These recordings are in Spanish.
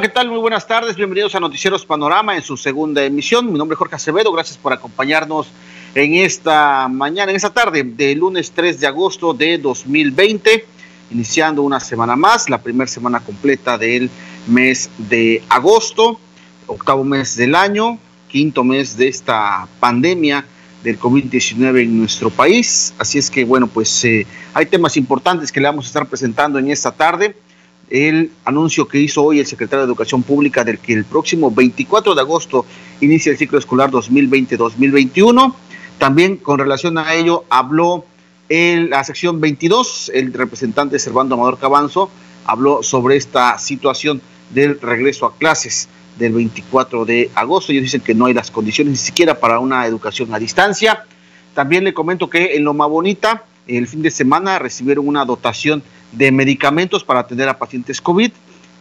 ¿qué tal? Muy buenas tardes, bienvenidos a Noticieros Panorama en su segunda emisión. Mi nombre es Jorge Acevedo, gracias por acompañarnos en esta mañana, en esta tarde de lunes 3 de agosto de 2020, iniciando una semana más, la primera semana completa del mes de agosto, octavo mes del año, quinto mes de esta pandemia del COVID-19 en nuestro país. Así es que, bueno, pues eh, hay temas importantes que le vamos a estar presentando en esta tarde el anuncio que hizo hoy el secretario de Educación Pública del que el próximo 24 de agosto inicia el ciclo escolar 2020-2021. También con relación a ello habló en la sección 22, el representante Servando Amador Cabanzo habló sobre esta situación del regreso a clases del 24 de agosto. Ellos dicen que no hay las condiciones ni siquiera para una educación a distancia. También le comento que en Loma Bonita, el fin de semana recibieron una dotación de medicamentos para atender a pacientes COVID.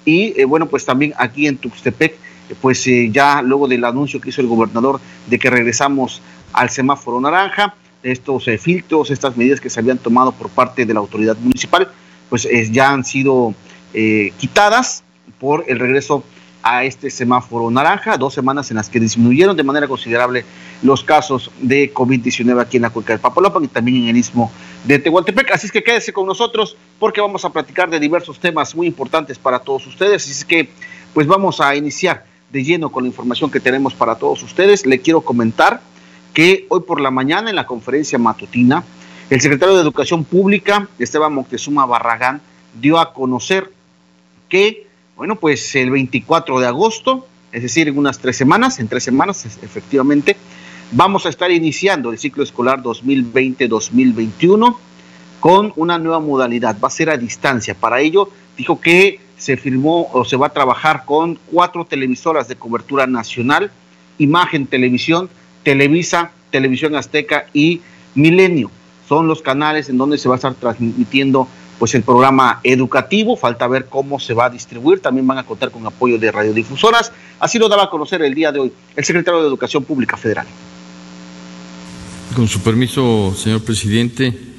Y eh, bueno, pues también aquí en Tuxtepec, eh, pues eh, ya luego del anuncio que hizo el gobernador de que regresamos al semáforo naranja, estos filtros, estas medidas que se habían tomado por parte de la autoridad municipal, pues ya han sido quitadas por el regreso a este semáforo naranja, dos semanas en las que disminuyeron de manera considerable los casos de COVID-19 aquí en la cuenca del Papalopan y también en el istmo de Tehuantepec. Así es que quédese con nosotros porque vamos a platicar de diversos temas muy importantes para todos ustedes. Así es que, pues vamos a iniciar de lleno con la información que tenemos para todos ustedes. Le quiero comentar que hoy por la mañana en la conferencia matutina, el secretario de Educación Pública, Esteban Moctezuma Barragán, dio a conocer que bueno, pues el 24 de agosto, es decir, en unas tres semanas, en tres semanas efectivamente, vamos a estar iniciando el ciclo escolar 2020-2021 con una nueva modalidad, va a ser a distancia. Para ello, dijo que se firmó o se va a trabajar con cuatro televisoras de cobertura nacional, Imagen Televisión, Televisa, Televisión Azteca y Milenio. Son los canales en donde se va a estar transmitiendo pues el programa educativo, falta ver cómo se va a distribuir, también van a contar con apoyo de radiodifusoras, así lo daba a conocer el día de hoy el secretario de Educación Pública Federal. Con su permiso, señor presidente,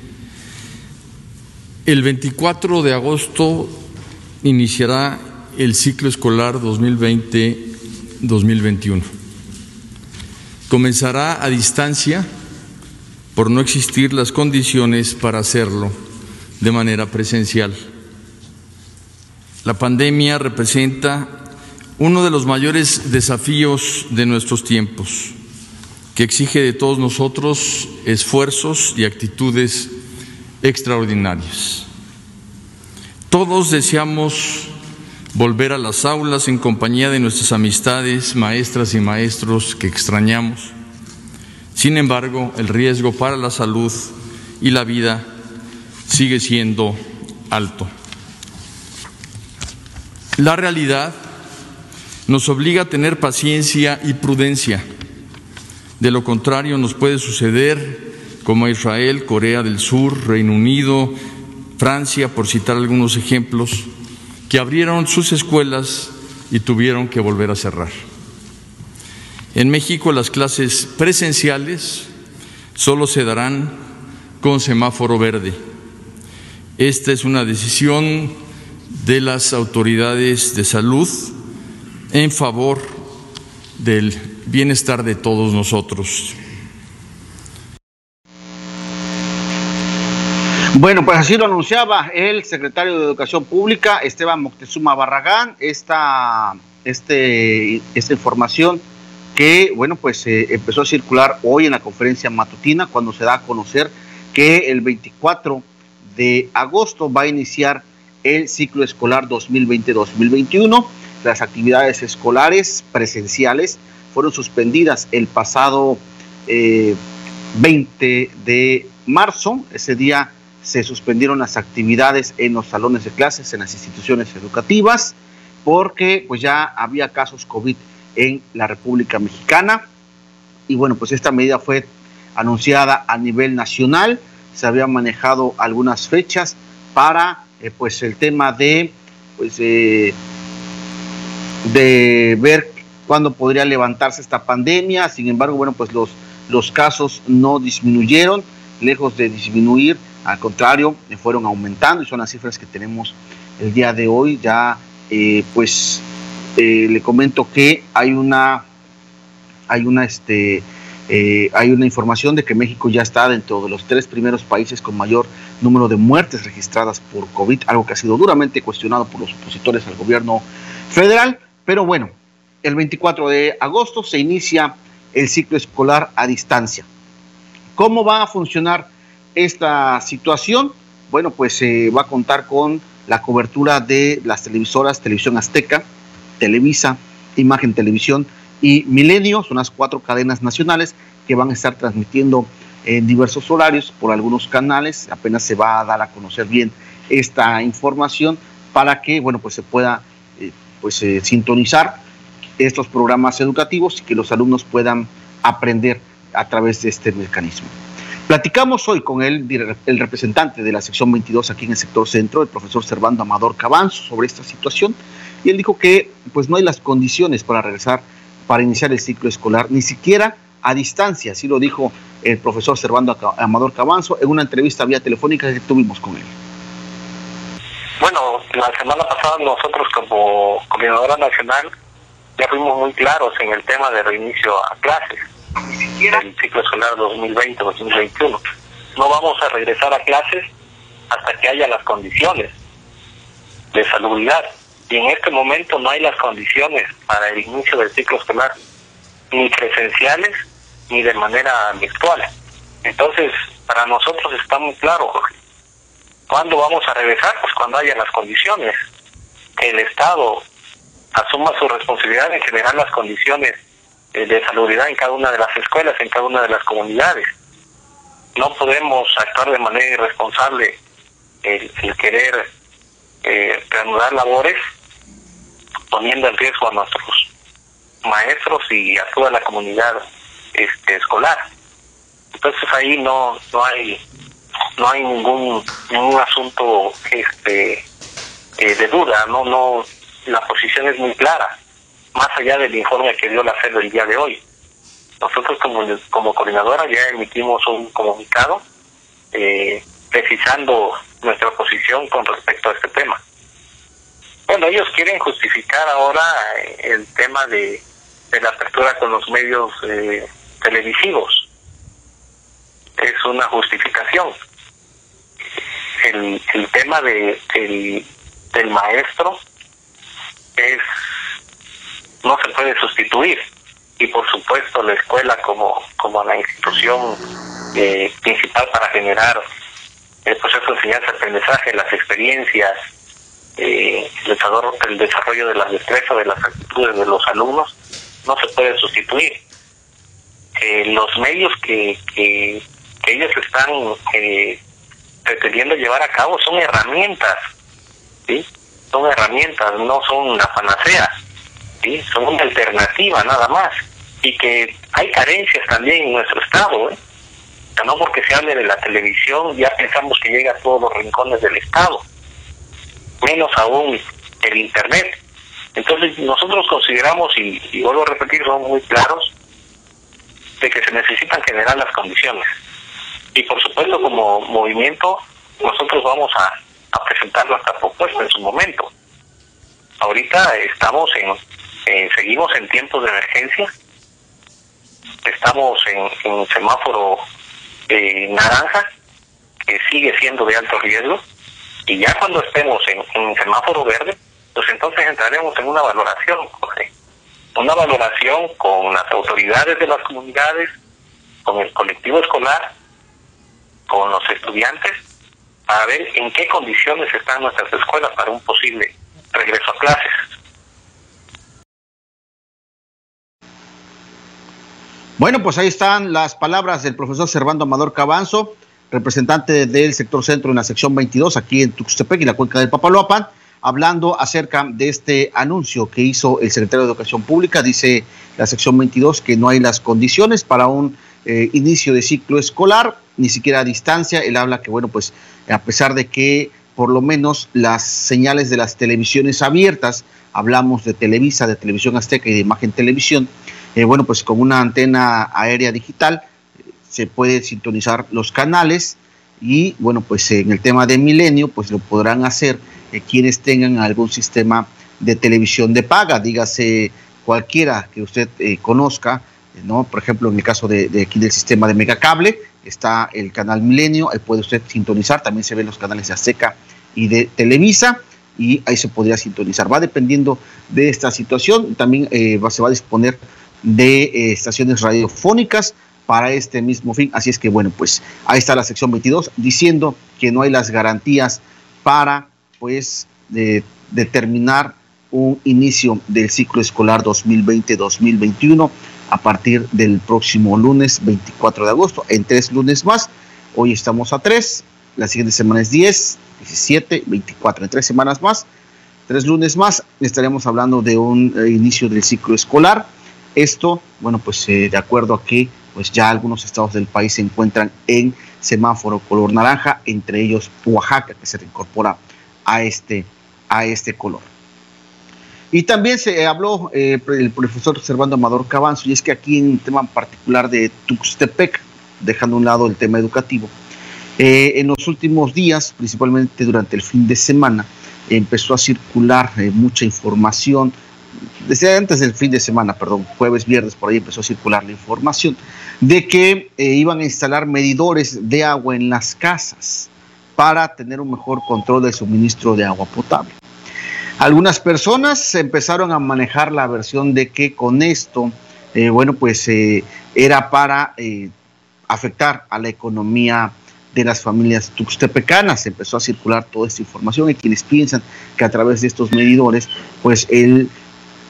el 24 de agosto iniciará el ciclo escolar 2020-2021. Comenzará a distancia por no existir las condiciones para hacerlo de manera presencial. La pandemia representa uno de los mayores desafíos de nuestros tiempos, que exige de todos nosotros esfuerzos y actitudes extraordinarias. Todos deseamos volver a las aulas en compañía de nuestras amistades, maestras y maestros que extrañamos. Sin embargo, el riesgo para la salud y la vida sigue siendo alto. La realidad nos obliga a tener paciencia y prudencia. De lo contrario, nos puede suceder como Israel, Corea del Sur, Reino Unido, Francia, por citar algunos ejemplos, que abrieron sus escuelas y tuvieron que volver a cerrar. En México las clases presenciales solo se darán con semáforo verde esta es una decisión de las autoridades de salud en favor del bienestar de todos nosotros. Bueno, pues así lo anunciaba el secretario de Educación Pública, Esteban Moctezuma Barragán, esta, este, esta información que, bueno, pues eh, empezó a circular hoy en la conferencia matutina cuando se da a conocer que el 24 de agosto va a iniciar el ciclo escolar 2020-2021. Las actividades escolares presenciales fueron suspendidas el pasado 20 eh, de marzo. Ese día se suspendieron las actividades en los salones de clases, en las instituciones educativas, porque pues ya había casos COVID en la República Mexicana. Y bueno, pues esta medida fue anunciada a nivel nacional se habían manejado algunas fechas para eh, pues el tema de pues de ver cuándo podría levantarse esta pandemia sin embargo bueno pues los los casos no disminuyeron lejos de disminuir al contrario fueron aumentando y son las cifras que tenemos el día de hoy ya eh, pues eh, le comento que hay una, hay una, este, eh, hay una información de que México ya está dentro de los tres primeros países con mayor número de muertes registradas por COVID, algo que ha sido duramente cuestionado por los opositores al gobierno federal. Pero bueno, el 24 de agosto se inicia el ciclo escolar a distancia. ¿Cómo va a funcionar esta situación? Bueno, pues se va a contar con la cobertura de las televisoras Televisión Azteca, Televisa, Imagen Televisión y Milenio, son las cuatro cadenas nacionales que van a estar transmitiendo en diversos horarios por algunos canales. Apenas se va a dar a conocer bien esta información para que, bueno, pues se pueda eh, pues, eh, sintonizar estos programas educativos y que los alumnos puedan aprender a través de este mecanismo. Platicamos hoy con el, el representante de la sección 22 aquí en el sector centro, el profesor Servando Amador Cabanzo, sobre esta situación y él dijo que pues no hay las condiciones para regresar, para iniciar el ciclo escolar, ni siquiera a distancia, así lo dijo el profesor Servando Amador Cabanzo en una entrevista vía telefónica que tuvimos con él. Bueno, la semana pasada nosotros como Coordinadora Nacional ya fuimos muy claros en el tema de reinicio a clases el ciclo escolar 2020-2021. No vamos a regresar a clases hasta que haya las condiciones de salubridad. Y en este momento no hay las condiciones para el inicio del ciclo escolar, ni presenciales ni de manera virtual. Entonces, para nosotros está muy claro, Jorge. ¿Cuándo vamos a regresar? Pues cuando haya las condiciones. Que el Estado asuma su responsabilidad en generar las condiciones de salubridad en cada una de las escuelas, en cada una de las comunidades. No podemos actuar de manera irresponsable el, querer eh, reanudar labores poniendo en riesgo a nuestros maestros y a toda la comunidad este, escolar. Entonces ahí no no hay no hay ningún ningún asunto este eh, de duda, no no la posición es muy clara más allá del informe que dio la FED el día de hoy. Nosotros como, como coordinadora ya emitimos un comunicado eh, precisando nuestra posición con respecto a este tema. Bueno, ellos quieren justificar ahora eh, el tema de, de la apertura con los medios eh, televisivos. Es una justificación. El, el tema de, el, del maestro es no se puede sustituir. Y por supuesto la escuela como, como la institución eh, principal para generar el proceso de enseñanza-aprendizaje, las experiencias, eh, el, desarrollo, de las destrezas, de las actitudes de los alumnos, no se puede sustituir. Eh, los medios que, que, ellos están eh, pretendiendo llevar a cabo son herramientas, ¿sí? Son herramientas, no son la panacea son una alternativa nada más. Y que hay carencias también en nuestro estado ¿eh? no porque se hable de la televisión ya pensamos que llega a todos los rincones del estado menos aún el internet. Entonces nosotros consideramos y, y vuelvo a repetir somos muy claros de que se necesitan generar las condiciones. Y por supuesto como movimiento nosotros vamos a, a presentar nuestra propuesta en su momento. Ahorita estamos en eh, seguimos en tiempos de emergencia, estamos en, un semáforo eh, naranja, que sigue siendo de alto riesgo, y ya cuando estemos en, semáforo verde, pues entonces entraremos en una valoración, una valoración con las autoridades de las comunidades, con el colectivo escolar, con los estudiantes, para ver en qué condiciones están nuestras escuelas para un posible regreso a clases. Bueno, pues ahí están las palabras del profesor Servando Amador Cabanzo, representante del sector centro en la sección 22, aquí en Tuxtepec y la cuenca del Papaloapan, hablando acerca de este anuncio que hizo el secretario de Educación Pública. Dice la sección 22 que no hay las condiciones para un eh, inicio de ciclo escolar, ni siquiera a distancia. Él habla que, bueno, pues a pesar de que por lo menos las señales de las televisiones abiertas, hablamos de Televisa, de Televisión Azteca y de Imagen Televisión, eh, bueno, pues con una antena aérea digital se puede sintonizar los canales y bueno, pues en el tema de Milenio, pues lo podrán hacer eh, quienes tengan algún sistema de televisión de paga, dígase cualquiera que usted eh, conozca, ¿no? Por ejemplo, en el caso de, aquí del sistema de Megacable, está el canal Milenio, ahí puede usted sintonizar, también se ven los canales de Azteca y de Televisa, y ahí se podría sintonizar. Va dependiendo de esta situación, también se va a disponer de eh, estaciones radiofónicas para este mismo fin. Así es que, bueno, pues ahí está la sección 22 diciendo que no hay las garantías para, pues, determinar un inicio del ciclo escolar 2020-2021 a partir del próximo lunes 24 de agosto, en tres lunes más. Hoy estamos a tres, la siguiente semana es 10, 17, 24, en tres semanas más, tres lunes más, estaremos hablando de un eh, inicio del ciclo escolar. Esto, bueno, pues eh, de acuerdo a que pues ya algunos estados del país se encuentran en semáforo color naranja, entre ellos Oaxaca, que se reincorpora a este, a este color. Y también se habló eh, el profesor Servando Amador Cabanzo, y es que aquí en un tema particular de Tuxtepec, dejando a un lado el tema educativo, eh, en los últimos días, principalmente durante el fin de semana, empezó a circular mucha información, desde antes del fin de semana, perdón, jueves, viernes, por ahí empezó a circular la información de que iban a instalar medidores de agua en las casas para tener un mejor control del suministro de agua potable. Algunas personas empezaron a manejar la versión de que con esto, eh, bueno, pues eh, era para eh, afectar a la economía de las familias tuxtepecanas. Empezó a circular toda esta información y quienes piensan que a través de estos medidores, pues el,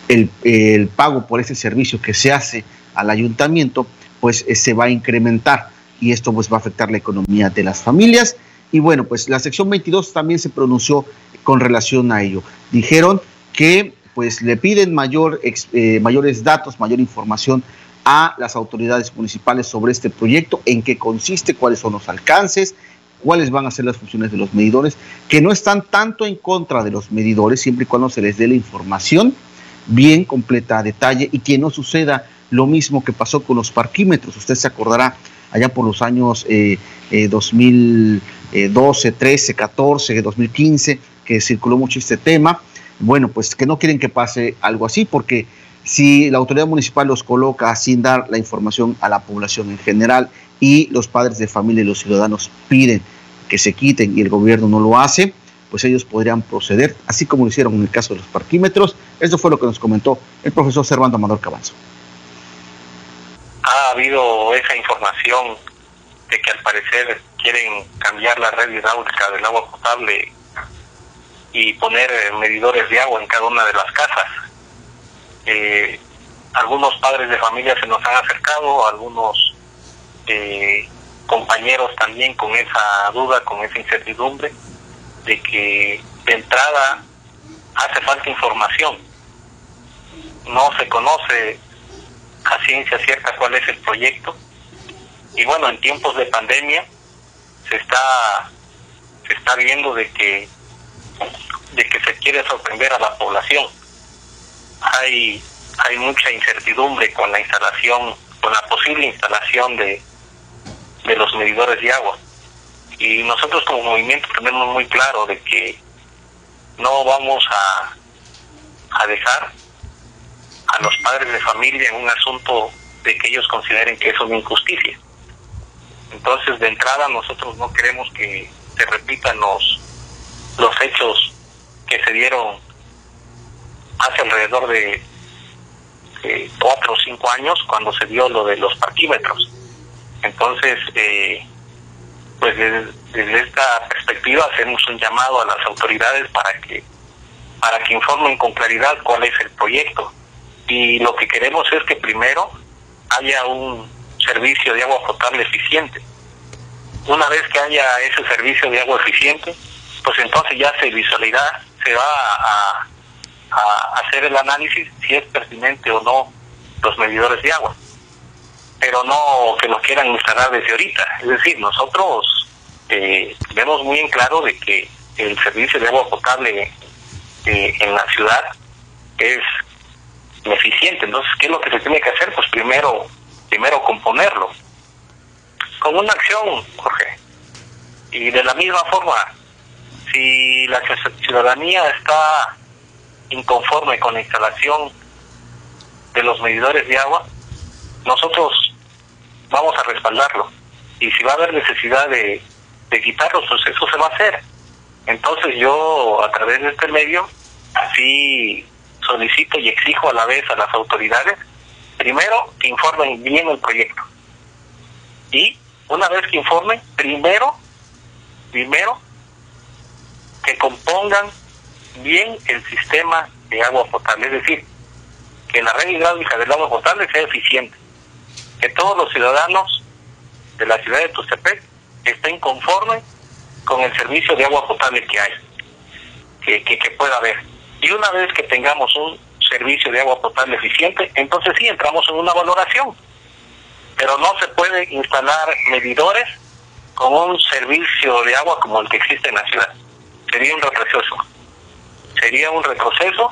el, pago por ese servicio que se hace al ayuntamiento, pues se va a incrementar y esto pues va a afectar la economía de las familias. Y bueno, pues la sección 22 también se pronunció con relación a ello. Dijeron que pues le piden mayor, eh, mayores datos, mayor información a las autoridades municipales sobre este proyecto, en qué consiste, cuáles son los alcances, cuáles van a ser las funciones de los medidores, que no están tanto en contra de los medidores, siempre y cuando se les dé la información bien completa, a detalle, y que no suceda lo mismo que pasó con los parquímetros. Usted se acordará allá por los años 2012, 13, 14, 2015, que circuló mucho este tema. Bueno, pues que no quieren que pase algo así, porque si la autoridad municipal los coloca sin dar la información a la población en general y los padres de familia y los ciudadanos piden que se quiten y el gobierno no lo hace, pues ellos podrían proceder, así como lo hicieron en el caso de los parquímetros. Esto fue lo que nos comentó el profesor Servando Amador Cabanzo. Ha habido esa información de que al parecer quieren cambiar la red hidráulica del agua potable y poner medidores de agua en cada una de las casas. Eh, algunos padres de familia se nos han acercado, algunos eh, compañeros también con esa duda, con esa incertidumbre de que de entrada hace falta información. No se conoce a ciencia cierta cuál es el proyecto. Y bueno, en tiempos de pandemia se está se está viendo de que de que se quiere sorprender a la población. Hay, hay mucha incertidumbre con la instalación, con la posible instalación de, de los medidores de agua. Y nosotros como movimiento tenemos muy claro de que no vamos a, a dejar a los padres de familia en un asunto de que ellos consideren que es una injusticia. Entonces, de entrada, nosotros no queremos que se repitan los, los hechos que se dieron hace alrededor de cuatro o cinco años cuando se dio lo de los parquímetros. Entonces, eh, pues desde, esta perspectiva hacemos un llamado a las autoridades para que para que informen con claridad cuál es el proyecto. Y lo que queremos es que primero haya un servicio de agua potable eficiente. Una vez que haya ese servicio de agua eficiente, pues entonces ya se visualizará, se va a, hacer el análisis si es pertinente o no los medidores de agua. Pero no que lo quieran instalar desde ahorita. Es decir, nosotros eh, vemos muy en claro de que el servicio de agua potable eh, en la ciudad es eficiente. Entonces, ¿qué es lo que se tiene que hacer? Pues primero, primero componerlo. Con una acción, Jorge. Y de la misma forma, si la ciudadanía está inconforme con la instalación de los medidores de agua, nosotros vamos a respaldarlo. Y si va a haber necesidad de, de quitarlos, pues eso se va a hacer. Entonces yo, a través de este medio, sí solicito y exijo a la vez a las autoridades, primero, que informen bien el proyecto. Y una vez que informen, primero, primero, que compongan bien el sistema de agua potable, es decir, que la red hidráulica del agua potable sea eficiente, que todos los ciudadanos de la ciudad de Tustepec estén conformes con el servicio de agua potable que hay, que, que, que pueda haber. Y una vez que tengamos un servicio de agua potable eficiente, entonces sí entramos en una valoración. Pero no se puede instalar medidores con un servicio de agua como el que existe en la ciudad. Sería un retroceso. Sería un retroceso.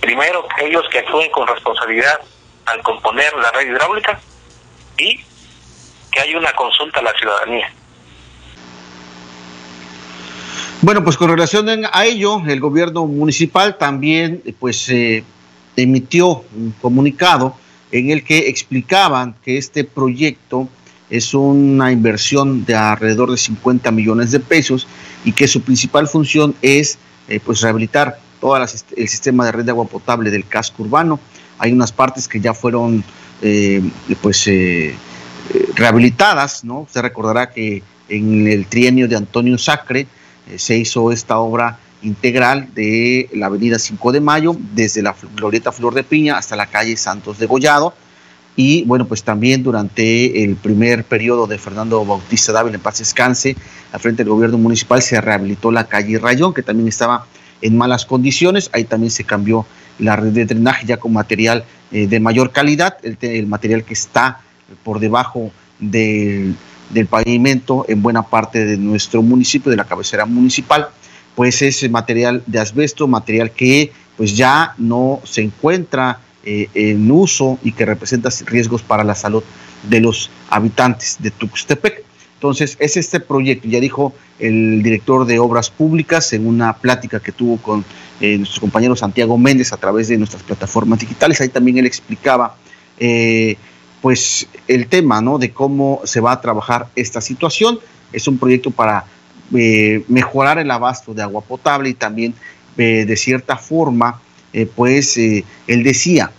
Primero, ellos que actúen con responsabilidad al componer la red hidráulica que haya una consulta a la ciudadanía. Bueno, pues con relación a ello, el gobierno municipal también pues eh, emitió un comunicado en el que explicaban que este proyecto es una inversión de alrededor de 50 millones de pesos y que su principal función es eh, pues rehabilitar todo el sistema de red de agua potable del casco urbano. Hay unas partes que ya fueron eh, pues eh, rehabilitadas, ¿no? Se recordará que en el trienio de Antonio Sacre se hizo esta obra integral de la avenida 5 de Mayo, desde la Glorieta Flor de Piña hasta la calle Santos de Gollado. Y bueno, pues también durante el primer periodo de Fernando Bautista Dávila en paz descanse, al frente del gobierno municipal se rehabilitó la calle Rayón, que también estaba en malas condiciones. Ahí también se cambió la red de drenaje ya con material eh, de mayor calidad, el, material que está por debajo del, pavimento en buena parte de nuestro municipio, de la cabecera municipal pues es material de asbesto, material que pues ya no se encuentra eh, en uso y que representa riesgos para la salud de los habitantes de Tuxtepec. Entonces, es este proyecto, ya dijo el director de Obras Públicas en una plática que tuvo con eh, nuestro compañero Santiago Méndez a través de nuestras plataformas digitales. Ahí también él explicaba eh, pues el tema ¿no? de cómo se va a trabajar esta situación. Es un proyecto para eh, mejorar el abasto de agua potable y también eh, de cierta forma, eh, pues él decía,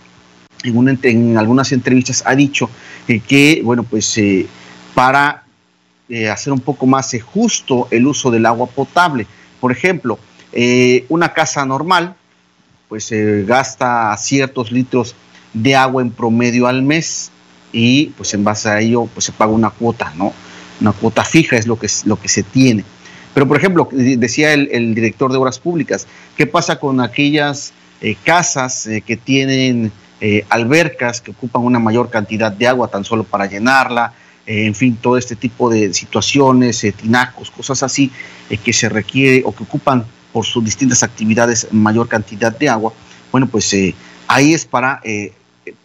en, en, algunas entrevistas ha dicho que, bueno, pues para hacer un poco más justo el uso del agua potable, por ejemplo, una casa normal, pues gasta ciertos litros de agua en promedio al mes y pues en base a ello pues se paga una cuota, ¿no? Una cuota fija es lo que, lo que se tiene. Pero, por ejemplo, decía el, director de Obras Públicas, ¿qué pasa con aquellas eh, casas eh, que tienen eh, albercas que ocupan una mayor cantidad de agua tan solo para llenarla? En fin, todo este tipo de situaciones, tinacos, cosas así, que se requiere o que ocupan por sus distintas actividades mayor cantidad de agua. Bueno, pues ahí es para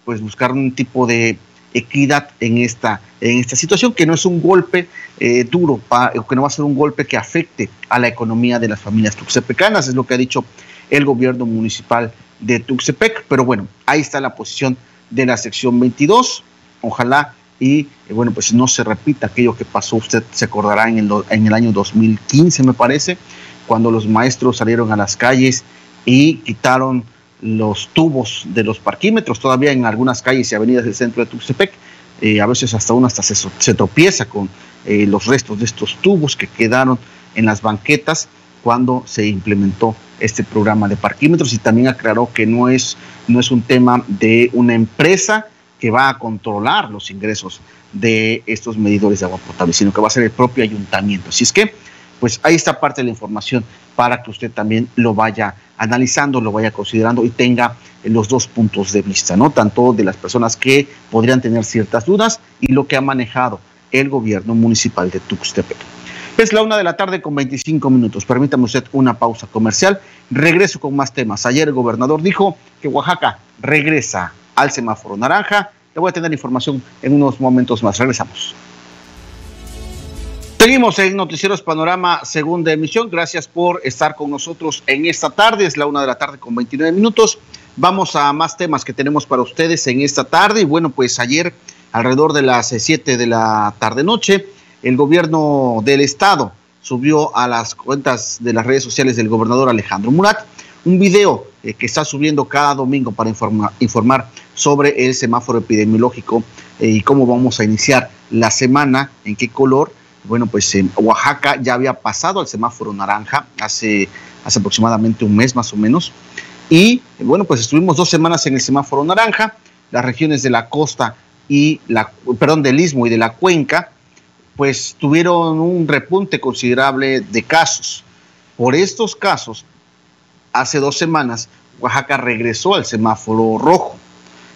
pues buscar un tipo de equidad en esta, en esta situación, que no es un golpe eh, duro, o que no va a ser un golpe que afecte a la economía de las familias tuxtepecanas, es lo que ha dicho el gobierno municipal de Tuxtepec, pero bueno, ahí está la posición de la sección 22, ojalá y eh, bueno, pues no se repita aquello que pasó, usted se acordará en el, en el año 2015 me parece, cuando los maestros salieron a las calles y quitaron los tubos de los parquímetros, todavía en algunas calles y avenidas del centro de Tuxtepec, eh, a veces hasta uno hasta se, se tropieza con eh, los restos de estos tubos que quedaron en las banquetas cuando se implementó este programa de parquímetros y también aclaró que no es, no es un tema de una empresa que va a controlar los ingresos de estos medidores de agua potable, sino que va a ser el propio ayuntamiento. Así es que, pues ahí está parte de la información para que usted también lo vaya analizando, lo vaya considerando y tenga los dos puntos de vista, ¿no? Tanto de las personas que podrían tener ciertas dudas y lo que ha manejado el gobierno municipal de Tuxtepec. Es la una de la tarde con 25 minutos. Permítame usted una pausa comercial. Regreso con más temas. Ayer el gobernador dijo que Oaxaca regresa al semáforo naranja. Le voy a tener información en unos momentos más. Regresamos. Seguimos en Noticieros Panorama, segunda emisión. Gracias por estar con nosotros en esta tarde. Es la una de la tarde con 29 minutos. Vamos a más temas que tenemos para ustedes en esta tarde. Y bueno, pues ayer, alrededor de las 7 de la tarde-noche, el gobierno del estado subió a las cuentas de las redes sociales del gobernador Alejandro Murat un video eh, que está subiendo cada domingo para informar sobre el semáforo epidemiológico eh, y cómo vamos a iniciar la semana, en qué color bueno, pues en Oaxaca ya había pasado al semáforo naranja hace, hace aproximadamente un mes más o menos. Y bueno, pues estuvimos dos semanas en el semáforo naranja. Las regiones de la costa y la, perdón, del istmo y de la cuenca, pues tuvieron un repunte considerable de casos. Por estos casos, hace dos semanas, Oaxaca regresó al semáforo rojo.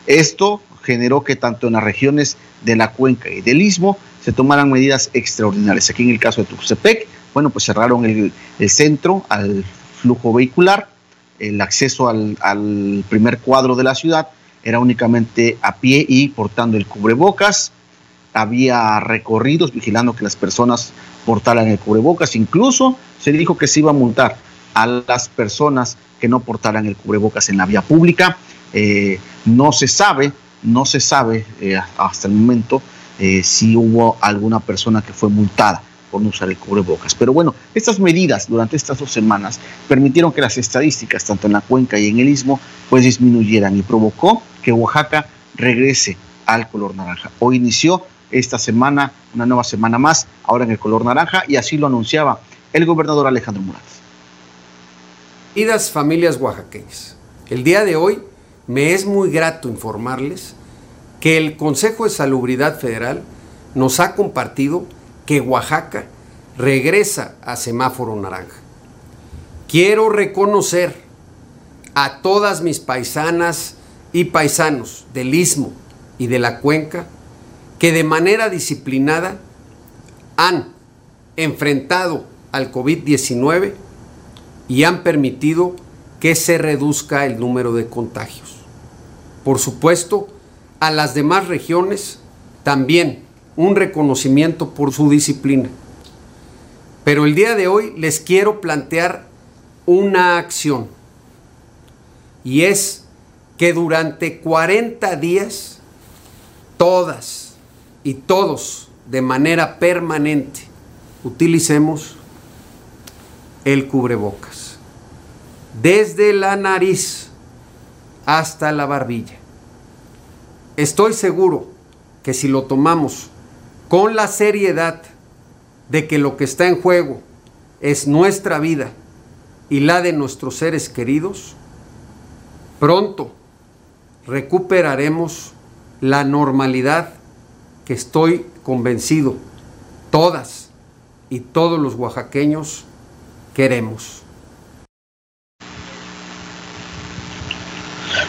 Esto generó que tanto en las regiones de la cuenca y del istmo se tomaran medidas extraordinarias. Aquí en el caso de Tuxtepec, bueno, pues cerraron el, centro al flujo vehicular, el acceso al, al, primer cuadro de la ciudad era únicamente a pie y portando el cubrebocas. Había recorridos vigilando que las personas portaran el cubrebocas. Incluso se dijo que se iba a multar a las personas que no portaran el cubrebocas en la vía pública. Eh, no se sabe, no se sabe eh, hasta el momento eh, si hubo alguna persona que fue multada por no usar el cubrebocas. Pero bueno, estas medidas durante estas dos semanas permitieron que las estadísticas, tanto en la cuenca y en el istmo, pues disminuyeran y provocó que Oaxaca regrese al color naranja. Hoy inició esta semana, una nueva semana más, ahora en el color naranja, y así lo anunciaba el gobernador Alejandro Murat. Queridas familias oaxaqueñas, el día de hoy me es muy grato informarles que el Consejo de Salubridad Federal nos ha compartido que Oaxaca regresa a semáforo naranja. Quiero reconocer a todas mis paisanas y paisanos del istmo y de la cuenca que de manera disciplinada han enfrentado al COVID-19 y han permitido que se reduzca el número de contagios. Por supuesto, a las demás regiones también un reconocimiento por su disciplina. Pero el día de hoy les quiero plantear una acción y es que durante 40 días todas y todos de manera permanente utilicemos el cubrebocas desde la nariz hasta la barbilla estoy seguro que si lo tomamos con la seriedad de que lo que está en juego es nuestra vida y la de nuestros seres queridos, pronto recuperaremos la normalidad que estoy convencido todas y todos los oaxaqueños queremos.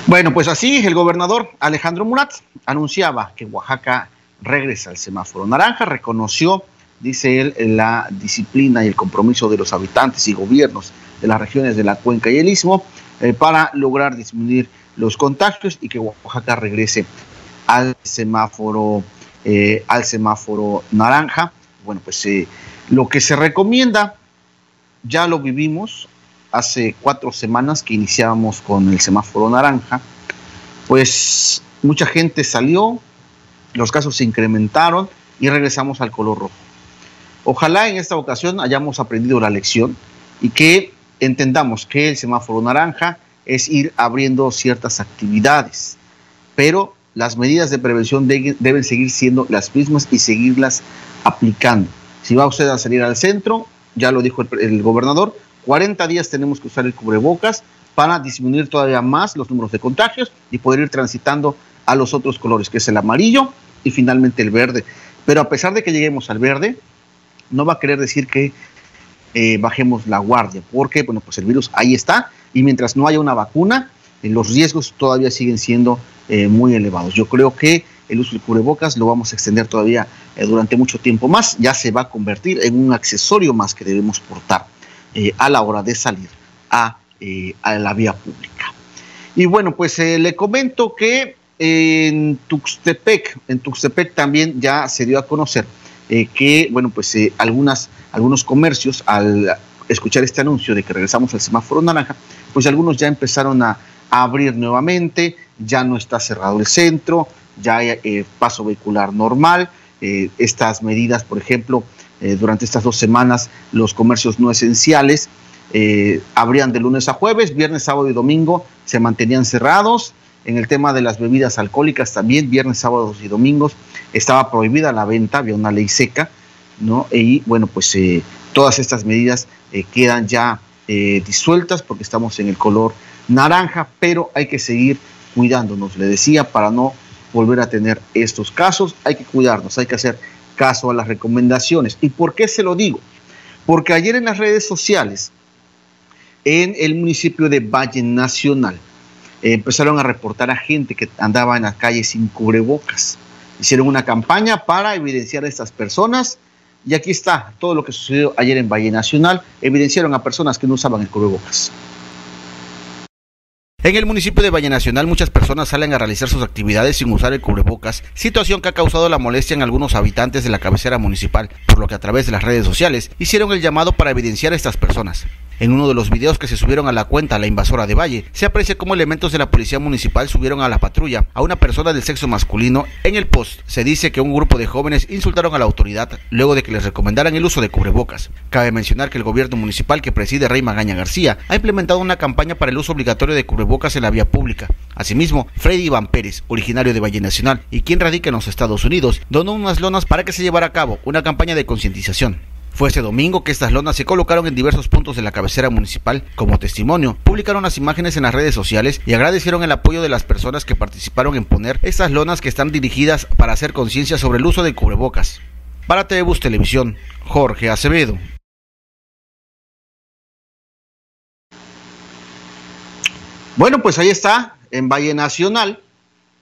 Bueno, pues así el gobernador Alejandro Murat anunciaba que Oaxaca regresa al semáforo naranja, reconoció, dice él, la disciplina y el compromiso de los habitantes y gobiernos de las regiones de la cuenca y el istmo eh, para lograr disminuir los contagios y que Oaxaca regrese al semáforo, eh, al semáforo naranja. Bueno, pues eh, lo que se recomienda, ya lo vivimos, hace cuatro semanas que iniciábamos con el semáforo naranja, pues mucha gente salió, los casos se incrementaron y regresamos al color rojo. Ojalá en esta ocasión hayamos aprendido la lección y que entendamos que el semáforo naranja es ir abriendo ciertas actividades, pero las medidas de prevención deben seguir siendo las mismas y seguirlas aplicando. Si va usted a salir al centro, ya lo dijo el, gobernador, 40 días tenemos que usar el cubrebocas para disminuir todavía más los números de contagios y poder ir transitando a los otros colores, que es el amarillo y finalmente el verde. Pero a pesar de que lleguemos al verde, no va a querer decir que eh, bajemos la guardia, porque bueno, pues el virus ahí está y mientras no haya una vacuna, eh, los riesgos todavía siguen siendo eh, muy elevados. Yo creo que el uso del cubrebocas lo vamos a extender todavía durante mucho tiempo más, ya se va a convertir en un accesorio más que debemos portar. Eh, a la hora de salir a, eh, a la vía pública. Y bueno, pues eh, le comento que en Tuxtepec, en Tuxtepec también ya se dio a conocer que, bueno, pues algunas, algunos comercios al escuchar este anuncio de que regresamos al semáforo naranja, pues algunos ya empezaron a, abrir nuevamente, ya no está cerrado el centro, ya hay paso vehicular normal, estas medidas, por ejemplo, durante estas dos semanas los comercios no esenciales abrían de lunes a jueves, viernes, sábado y domingo se mantenían cerrados, en el tema de las bebidas alcohólicas también, viernes, sábados y domingos, estaba prohibida la venta, había una ley seca, ¿no? Y bueno, pues eh, todas estas medidas eh, quedan ya eh, disueltas porque estamos en el color naranja, pero hay que seguir cuidándonos, le decía, para no volver a tener estos casos, hay que cuidarnos, hay que hacer caso a las recomendaciones. ¿Y por qué se lo digo? Porque ayer en las redes sociales, en el municipio de Valle Nacional, empezaron a reportar a gente que andaba en las calles sin cubrebocas. Hicieron una campaña para evidenciar a estas personas y aquí está todo lo que sucedió ayer en Valle Nacional. Evidenciaron a personas que no usaban el cubrebocas. En el municipio de Valle Nacional muchas personas salen a realizar sus actividades sin usar el cubrebocas, situación que ha causado la molestia en algunos habitantes de la cabecera municipal, por lo que a través de las redes sociales hicieron el llamado para evidenciar a estas personas. En uno de los videos que se subieron a la cuenta La Invasora de Valle, se aprecia cómo elementos de la policía municipal subieron a la patrulla a una persona del sexo masculino. En el post se dice que un grupo de jóvenes insultaron a la autoridad luego de que les recomendaran el uso de cubrebocas. Cabe mencionar que el gobierno municipal que preside Rey Magaña García ha implementado una campaña para el uso obligatorio de cubrebocas en la vía pública. Asimismo, Freddy Iván Pérez, originario de Valle Nacional y quien radica en los Estados Unidos, donó unas lonas para que se llevara a cabo una campaña de concientización. Fue este domingo que estas lonas se colocaron en diversos puntos de la cabecera municipal como testimonio. Publicaron las imágenes en las redes sociales y agradecieron el apoyo de las personas que participaron en poner estas lonas que están dirigidas para hacer conciencia sobre el uso de cubrebocas. Para Telebus Televisión, Jorge Acevedo. Bueno, pues ahí está, en Valle Nacional,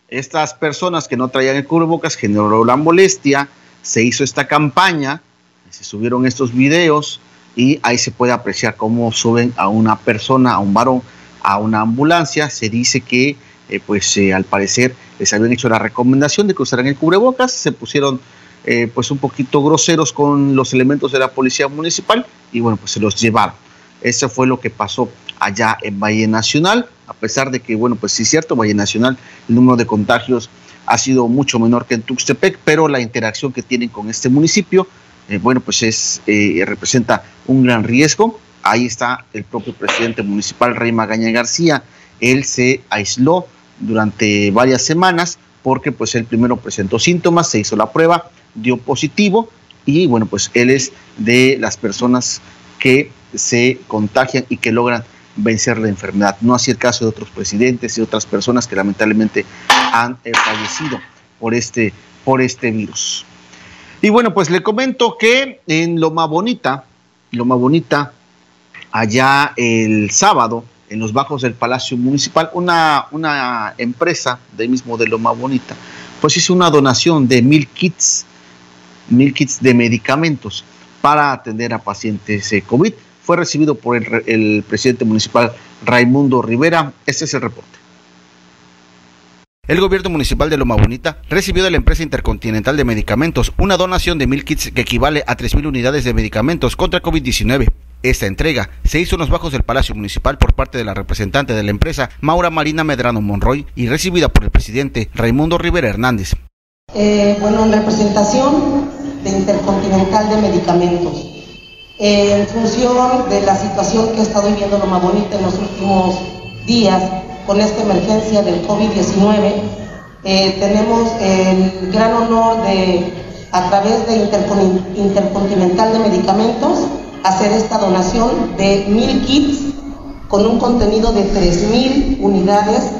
estas personas que no traían el cubrebocas generó la molestia, se hizo esta campaña se subieron estos videos y ahí se puede apreciar cómo suben a una persona, a un varón, a una ambulancia. Se dice que, eh, pues eh, al parecer, les habían hecho la recomendación de que usaran el cubrebocas, se pusieron eh, pues un poquito groseros con los elementos de la policía municipal y bueno, pues se los llevaron. Eso fue lo que pasó allá en Valle Nacional, a pesar de que, bueno, pues sí es cierto, Valle Nacional, el número de contagios ha sido mucho menor que en Tuxtepec, pero la interacción que tienen con este municipio eh, bueno, pues es, eh, representa un gran riesgo. Ahí está el propio presidente municipal, Rey Magaña García. Él se aisló durante varias semanas porque pues él primero presentó síntomas, se hizo la prueba, dio positivo y bueno, pues él es de las personas que se contagian y que logran vencer la enfermedad. No así el caso de otros presidentes y otras personas que lamentablemente han eh, fallecido por este, por este virus. Y bueno, pues le comento que en Loma Bonita, Loma Bonita, allá el sábado, en los bajos del Palacio Municipal, una, una empresa de mismo de Loma Bonita, pues hizo una donación de mil kits, mil kits de medicamentos para atender a pacientes COVID. Fue recibido por el, el presidente municipal Raimundo Rivera. Este es el reporte. El gobierno municipal de Loma Bonita recibió de la empresa intercontinental de medicamentos una donación de mil kits que equivale a 3.000 unidades de medicamentos contra COVID-19. Esta entrega se hizo en los bajos del Palacio Municipal por parte de la representante de la empresa, Maura Marina Medrano Monroy, y recibida por el presidente Raimundo Rivera Hernández. Eh, bueno, en representación de Intercontinental de Medicamentos, eh, en función de la situación que ha estado viviendo Loma Bonita en los últimos días, con esta emergencia del COVID-19. Eh, tenemos el gran honor de, a través de Intercontinental de Medicamentos, hacer esta donación de mil kits con un contenido de 3.000 unidades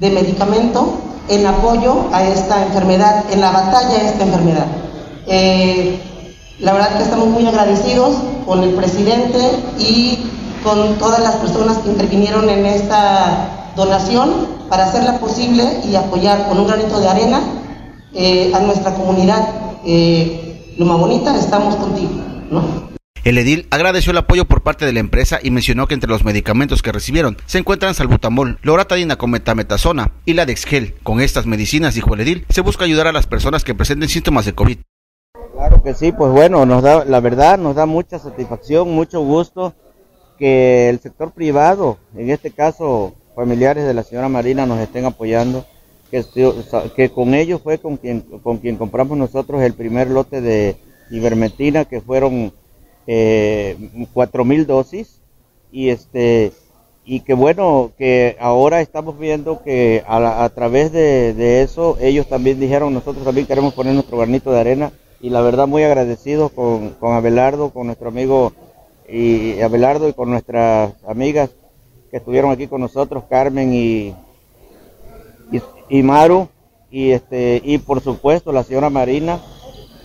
de medicamento en apoyo a esta enfermedad, en la batalla a esta enfermedad. Eh, la verdad que estamos muy agradecidos con el presidente y con todas las personas que intervinieron en esta donación para hacerla posible y apoyar con un granito de arena eh, a nuestra comunidad. Eh, Loma Bonita, estamos contigo. El edil agradeció el apoyo por parte de la empresa y mencionó que entre los medicamentos que recibieron se encuentran salbutamol, loratadina con metametasona y la Dexgel. Con estas medicinas, dijo el edil, se busca ayudar a las personas que presenten síntomas de COVID. Claro, Claro que sí, pues bueno, nos da, la verdad nos da mucha satisfacción, mucho gusto que el sector privado, en este caso familiares de la señora Marina, nos estén apoyando, que, con ellos fue con quien, con quien compramos nosotros el primer lote de ivermectina, que fueron eh, cuatro mil dosis, y este y que bueno, que ahora estamos viendo que a, través de, eso ellos también dijeron, nosotros también queremos poner nuestro granito de arena y la verdad muy agradecidos con, con Abelardo, con nuestro amigo y Abelardo y con nuestras amigas que estuvieron aquí con nosotros, Carmen y, y, Maru, y, este, y por supuesto la señora Marina,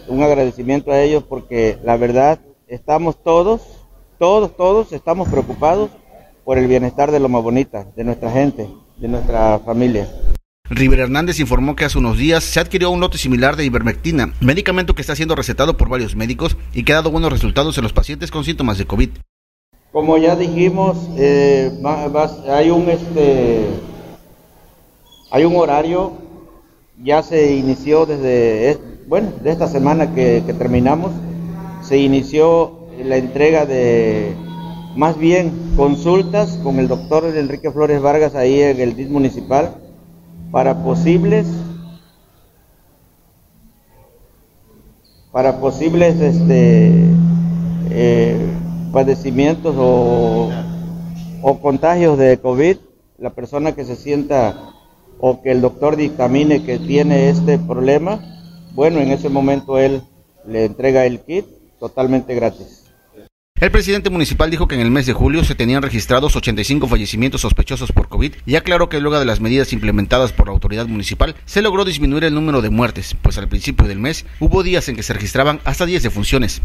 un agradecimiento a ellos porque la verdad estamos todos, todos, todos estamos preocupados por el bienestar de Loma Bonita, de nuestra gente, de nuestra familia. River Hernández informó que hace unos días se adquirió un lote similar de ivermectina, medicamento que está siendo recetado por varios médicos y que ha dado buenos resultados en los pacientes con síntomas de COVID. Como ya dijimos, eh, hay un este, hay un horario, ya se inició desde bueno, de esta semana que terminamos, se inició la entrega de más bien consultas con el doctor Enrique Flores Vargas ahí en el DIS municipal para posibles para posibles este eh, padecimientos o, o contagios de COVID, la persona que se sienta o que el doctor dictamine que tiene este problema, bueno, en ese momento él le entrega el kit totalmente gratis. El presidente municipal dijo que en el mes de julio se tenían registrados 85 fallecimientos sospechosos por COVID y aclaró que luego de las medidas implementadas por la autoridad municipal se logró disminuir el número de muertes, pues al principio del mes hubo días en que se registraban hasta 10 defunciones.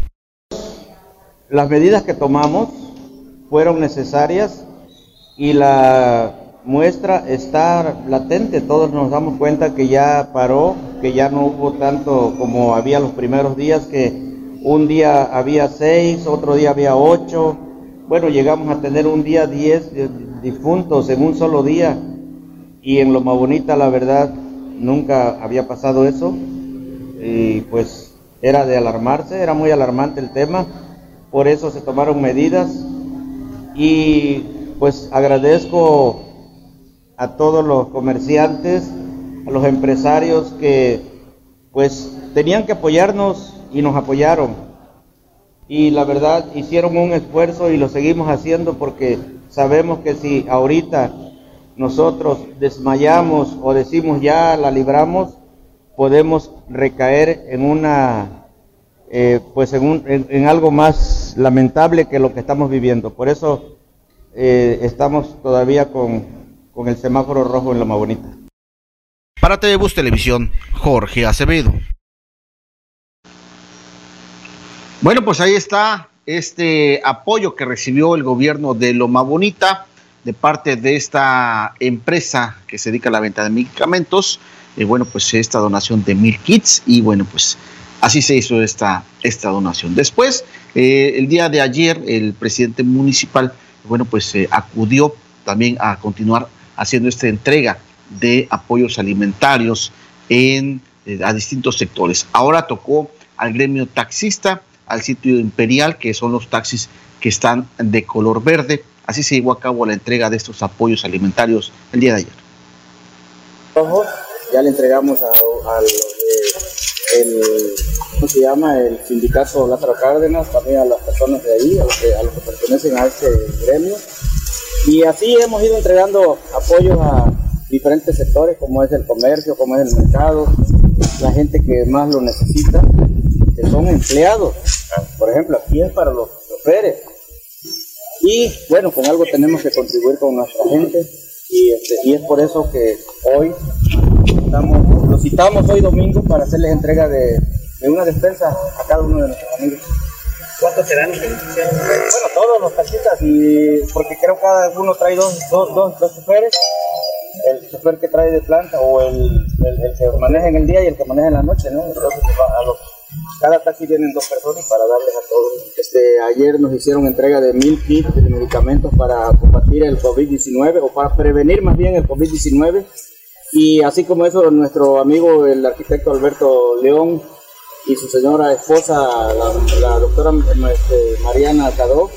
Las medidas que tomamos fueron necesarias y la muestra está latente, todos nos damos cuenta que ya paró, que ya no hubo tanto como había los primeros días que un día había seis, otro día había ocho, bueno, llegamos a tener un día diez difuntos en un solo día. Y en Loma Bonita la verdad nunca había pasado eso. Y pues era de alarmarse, era muy alarmante el tema, por eso se tomaron medidas y pues agradezco a todos los comerciantes, a los empresarios que pues tenían que apoyarnos y nos apoyaron. Y la verdad hicieron un esfuerzo y lo seguimos haciendo porque sabemos que si ahorita nosotros desmayamos o decimos ya la libramos, podemos recaer en una, eh, pues en, un, en, algo más lamentable que lo que estamos viviendo. Por eso eh, estamos todavía con, con el semáforo rojo en Loma Bonita. Para TV Televisión, Jorge Acevedo. Bueno, pues ahí está este apoyo que recibió el gobierno de Loma Bonita de parte de esta empresa que se dedica a la venta de medicamentos. Y bueno, pues esta donación de mil kits y bueno, pues así se hizo esta, esta donación. Después, eh, el día de ayer, el presidente municipal, bueno, pues eh, acudió también a continuar haciendo esta entrega de apoyos alimentarios en, eh, a distintos sectores. Ahora tocó al gremio taxista al sitio imperial, que son los taxis que están de color verde. Así se llevó a cabo la entrega de estos apoyos alimentarios el día de ayer. Ya le entregamos al ¿cómo se llama? El sindicato Lázaro Cárdenas, también a las personas de ahí, a los que, que pertenecen a este gremio. Y así hemos ido entregando apoyos a diferentes sectores, como es el comercio, como es el mercado, la gente que más lo necesita, que son empleados por ejemplo, aquí es para los choferes. Y bueno, con algo tenemos que contribuir con nuestra gente y, este, y es por eso que hoy estamos, citamos hoy domingo para hacerles entrega de, de una despensa a cada uno de nuestros amigos. ¿Cuántos serán Bueno, todos los taxistas, y porque creo que cada uno trae dos, dos, dos, dos choferes. El chofer que trae de planta o el, el, que maneja en el día y el que maneja en la noche, ¿no? Entonces, a los cada taxi vienen dos personas para darles a todos. Este, ayer nos hicieron entrega de mil kits de medicamentos para combatir el COVID-19 o para prevenir más bien el COVID-19. Y así como eso, nuestro amigo el arquitecto Alberto León y su señora esposa, la, doctora este, Mariana Cadó,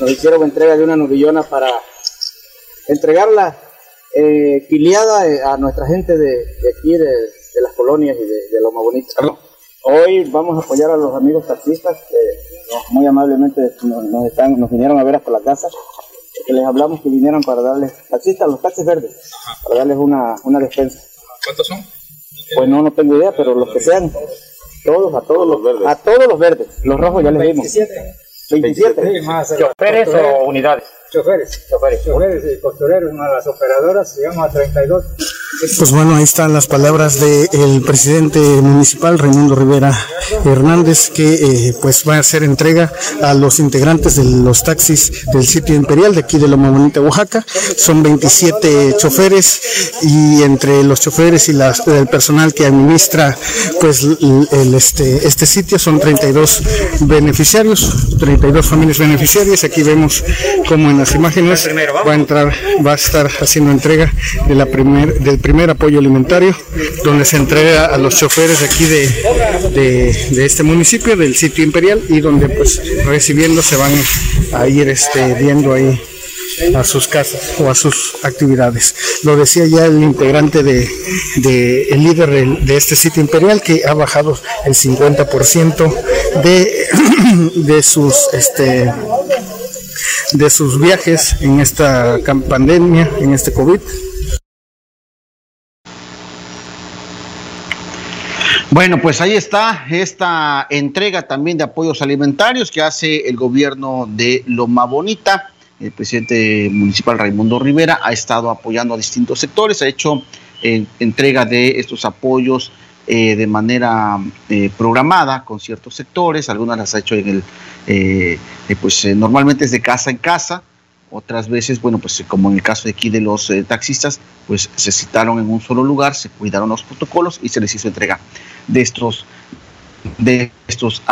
nos hicieron entrega de una novillona para entregarla eh, eh, a nuestra gente de, aquí, de, las colonias y de, lo más bonito. Hoy vamos a apoyar a los amigos taxistas que muy amablemente nos, están, nos vinieron a ver hasta la casa, que les hablamos que vinieron para darles, taxistas, los taxis verdes, para darles una, una despensa. ¿Cuántos son? Pues no, no tengo idea, pero los que sean, todos, a todos los verdes. A todos los verdes, los rojos ya les dimos. 27. 27. ¿Choferes o unidades? Choferes. Choferes. Choferes y costureros, más las operadoras, llegamos a 32. Pues bueno, ahí están las palabras del presidente municipal, Raimundo Rivera Hernández, que eh, pues va a hacer entrega a los integrantes de los taxis del sitio imperial de aquí de Loma Bonita, Oaxaca. Son 27 choferes y entre los choferes y las, el personal que administra pues el, este, este sitio son 32 beneficiarios, 32 familias beneficiarias. Aquí vemos como en las imágenes va a entrar, va a estar haciendo entrega de la primer, del primer apoyo alimentario, donde se entrega a los choferes aquí de, de, este municipio, del sitio imperial, y donde pues recibiendo se van a ir este, viendo ahí a sus casas o a sus actividades. Lo decía ya el integrante de, de el líder de, este sitio imperial que ha bajado el 50% de, de sus este de sus viajes en esta pandemia, en este COVID. Bueno, pues ahí está esta entrega también de apoyos alimentarios que hace el gobierno de Loma Bonita. El presidente municipal Raimundo Rivera ha estado apoyando a distintos sectores, ha hecho eh, entrega de estos apoyos eh, de manera eh, programada con ciertos sectores, algunas las ha hecho en el, pues normalmente es de casa en casa, otras veces, bueno, pues como en el caso de aquí de los taxistas, pues se citaron en un solo lugar, se cuidaron los protocolos y se les hizo entrega de estos, de estos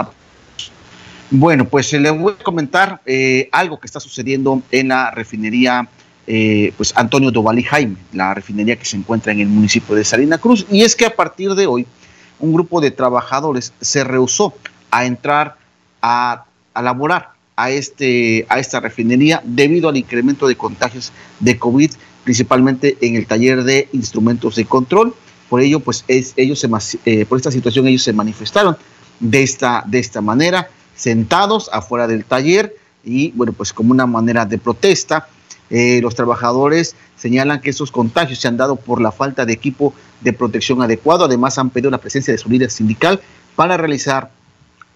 Bueno, pues le voy a comentar eh, algo que está sucediendo en la refinería eh, pues Antonio Doval Jaime, la refinería que se encuentra en el municipio de Salina Cruz. Y es que a partir de hoy, un grupo de trabajadores se rehusó a entrar a, a laborar a, este, a esta refinería debido al incremento de contagios de COVID, principalmente en el taller de instrumentos de control por ello, pues es, ellos se, eh, por esta situación ellos se manifestaron de esta, de esta manera, sentados afuera del taller y bueno, pues como una manera de protesta. Eh, los trabajadores señalan que esos contagios se han dado por la falta de equipo de protección adecuado. Además, han pedido la presencia de su líder sindical para realizar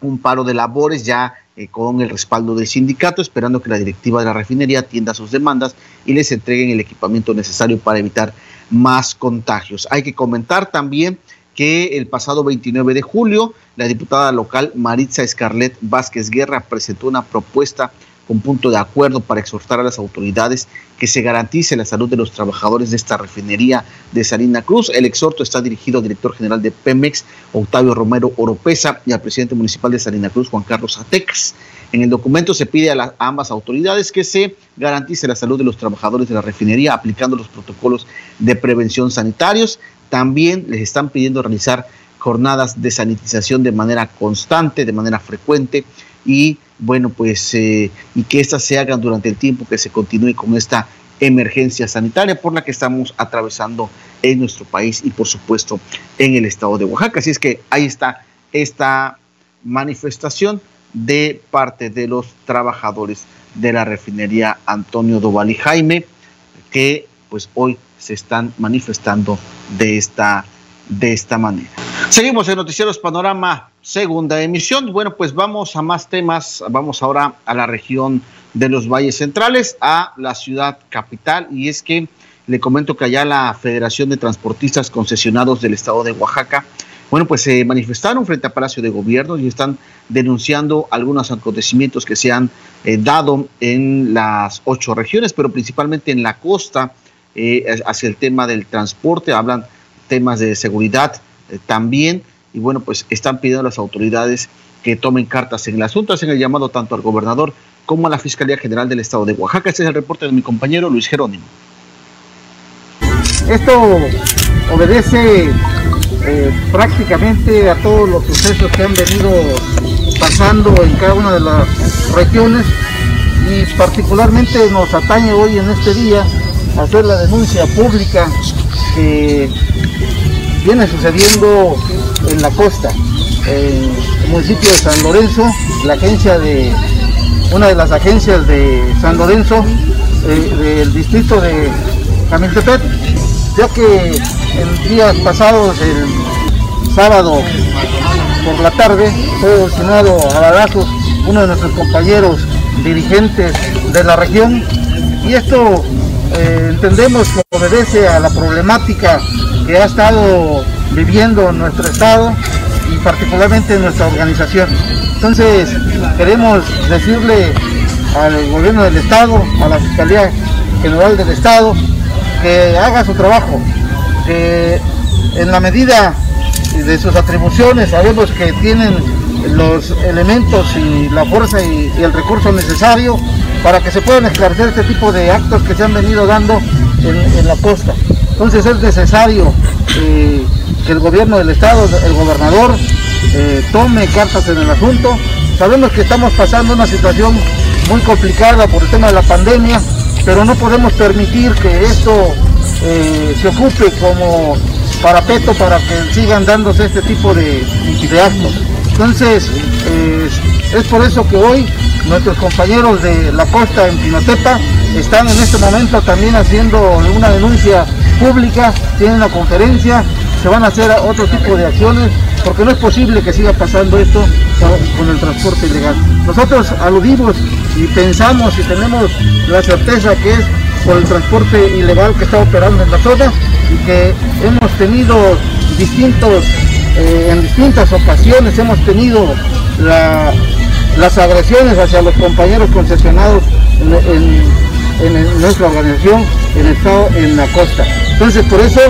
un paro de labores ya eh, con el respaldo del sindicato, esperando que la directiva de la refinería atienda sus demandas y les entreguen el equipamiento necesario para evitar más contagios. Hay que comentar también que el pasado 29 de julio la diputada local Maritza Escarlet Vázquez Guerra presentó una propuesta con punto de acuerdo para exhortar a las autoridades que se garantice la salud de los trabajadores de esta refinería de Salina Cruz. El exhorto está dirigido al director general de Pemex, Octavio Romero Oropesa, y al presidente municipal de Salina Cruz, Juan Carlos Atex. En el documento se pide a, ambas autoridades que se garantice la salud de los trabajadores de la refinería aplicando los protocolos de prevención sanitarios. También les están pidiendo realizar jornadas de sanitización de manera constante, de manera frecuente y bueno, pues eh, y que éstas se hagan durante el tiempo que se continúe con esta emergencia sanitaria por la que estamos atravesando en nuestro país y por supuesto en el estado de Oaxaca. Así es que ahí está esta manifestación de parte de los trabajadores de la refinería Antonio Doval y Jaime, que pues hoy se están manifestando de esta, de esta manera. Seguimos en Noticieros Panorama, segunda emisión. Bueno, pues vamos a más temas. Vamos ahora a la región de los Valles Centrales, a la ciudad capital. Y es que le comento que allá la Federación de Transportistas Concesionados del Estado de Oaxaca bueno, pues se manifestaron frente a Palacio de Gobierno y están denunciando algunos acontecimientos que se han eh, dado en las ocho regiones, pero principalmente en la costa, eh, hacia el tema del transporte, hablan temas de seguridad eh, también, y bueno, pues están pidiendo a las autoridades que tomen cartas en el asunto, hacen el llamado tanto al gobernador como a la Fiscalía General del Estado de Oaxaca. Este es el reporte de mi compañero Luis Jerónimo. Esto obedece eh, prácticamente a todos los sucesos que han venido pasando en cada una de las regiones y particularmente nos atañe hoy en este día hacer la denuncia pública que viene sucediendo en la costa, en el municipio de San Lorenzo, la agencia de, una de las agencias de San Lorenzo, eh, del distrito de Camiltepec, ya que el día pasado, el sábado por la tarde, fue asesinado a balazos uno de nuestros compañeros dirigentes de la región y esto eh, entendemos que obedece a la problemática que ha estado viviendo nuestro estado y particularmente nuestra organización. Entonces queremos decirle al gobierno del estado, a la Fiscalía General del Estado, que haga su trabajo, que en la medida de sus atribuciones sabemos que tienen los elementos y la fuerza y, el recurso necesario para que se puedan esclarecer este tipo de actos que se han venido dando en, la costa. Entonces es necesario eh, que el gobierno del estado, el gobernador, eh, tome cartas en el asunto. Sabemos que estamos pasando una situación muy complicada por el tema de la pandemia, pero no podemos permitir que esto eh, se ocupe como parapeto para que sigan dándose este tipo de, de actos. Entonces, es por eso que hoy nuestros compañeros de la costa en Pinotepa están en este momento también haciendo una denuncia pública, tienen una conferencia, se van a hacer otro tipo de acciones, porque no es posible que siga pasando esto con el transporte ilegal. Nosotros aludimos y pensamos y tenemos la certeza que es por el transporte ilegal que está operando en la zona y que hemos tenido distintos, eh, en distintas ocasiones hemos tenido las agresiones hacia los compañeros concesionados en, nuestra organización, en el estado, en la costa. Entonces por eso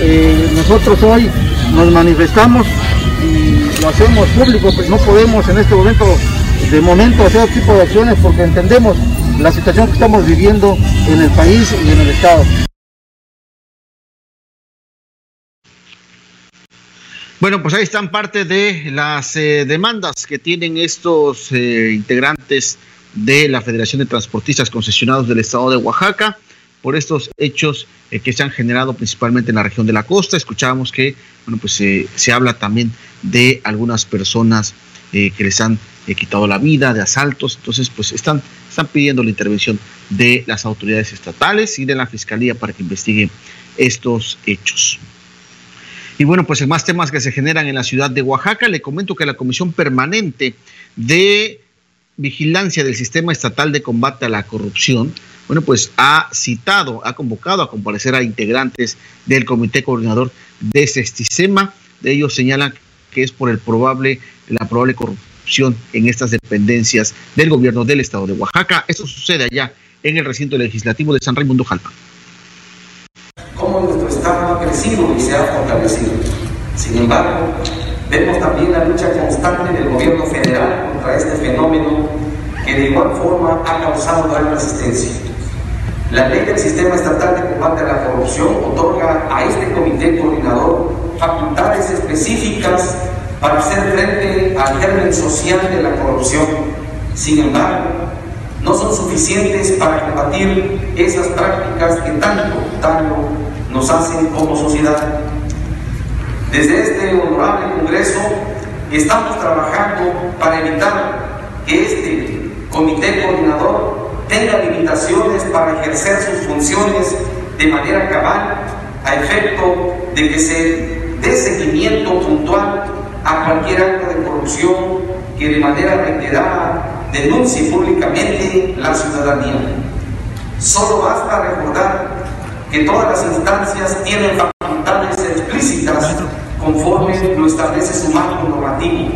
eh, nosotros hoy nos manifestamos y lo hacemos público, pues no podemos en este momento, de momento hacer otro tipo de acciones porque entendemos la situación que estamos viviendo en el país y en el estado. Bueno, pues ahí están parte de las eh, demandas que tienen estos eh, integrantes de la Federación de Transportistas Concesionados del Estado de Oaxaca por estos hechos eh, que se han generado principalmente en la región de la costa. Escuchábamos que, bueno, pues se habla también de algunas personas que les han quitado la vida, de asaltos. Entonces, pues están, están pidiendo la intervención de las autoridades estatales y de la Fiscalía para que investiguen estos hechos. Y bueno, pues más temas que se generan en la ciudad de Oaxaca. Le comento que la Comisión Permanente de Vigilancia del Sistema Estatal de Combate a la Corrupción, bueno, pues ha citado, ha convocado a comparecer a integrantes del Comité Coordinador de Sestisema. De ellos señalan que es por el probable, la probable corrupción en estas dependencias del gobierno del estado de Oaxaca. Esto sucede allá en el recinto legislativo de San Raimundo Jalpa nuestro Estado ha crecido y se ha fortalecido. Sin embargo, vemos también la lucha constante del gobierno federal contra este fenómeno que de igual forma ha causado gran resistencia. La ley del Sistema Estatal de Combate a la Corrupción otorga a este comité coordinador facultades específicas para hacer frente al germen social de la corrupción. Sin embargo, no son suficientes para combatir esas prácticas que tanto daño nos hacen como sociedad. Desde este honorable Congreso estamos trabajando para evitar que este comité coordinador tenga limitaciones para ejercer sus funciones de manera cabal a efecto de que se dé seguimiento puntual a cualquier acto de corrupción que de manera reiterada denuncie públicamente la ciudadanía. Solo basta recordar que todas las instancias tienen facultades explícitas conforme lo establece su marco normativo,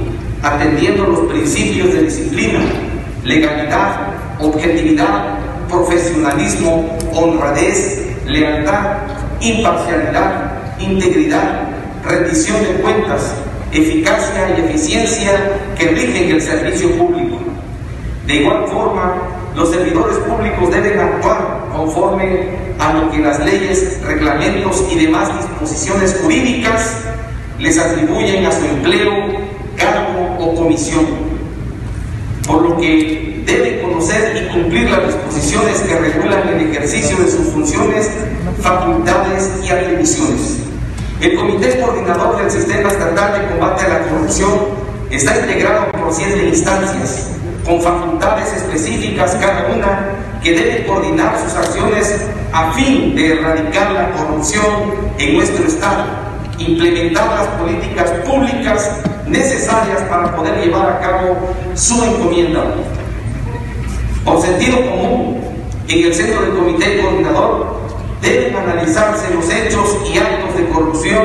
atendiendo los principios de disciplina, legalidad, objetividad, profesionalismo, honradez, lealtad, imparcialidad, integridad, rendición de cuentas, eficacia y eficiencia que rigen el servicio público. De igual forma, los servidores públicos deben actuar conforme a lo que las leyes, reglamentos y demás disposiciones jurídicas les atribuyen a su empleo, cargo o comisión, por lo que deben conocer y cumplir las disposiciones que regulan el ejercicio de sus funciones, facultades y atribuciones. El Comité Coordinador del Sistema Estatal de Combate a la Corrupción está integrado por siete instancias, con facultades específicas cada una que deben coordinar sus acciones a fin de erradicar la corrupción en nuestro Estado, implementar las políticas públicas necesarias para poder llevar a cabo su encomienda. Por sentido común, en el centro del Comité Coordinador deben analizarse los hechos y actos de corrupción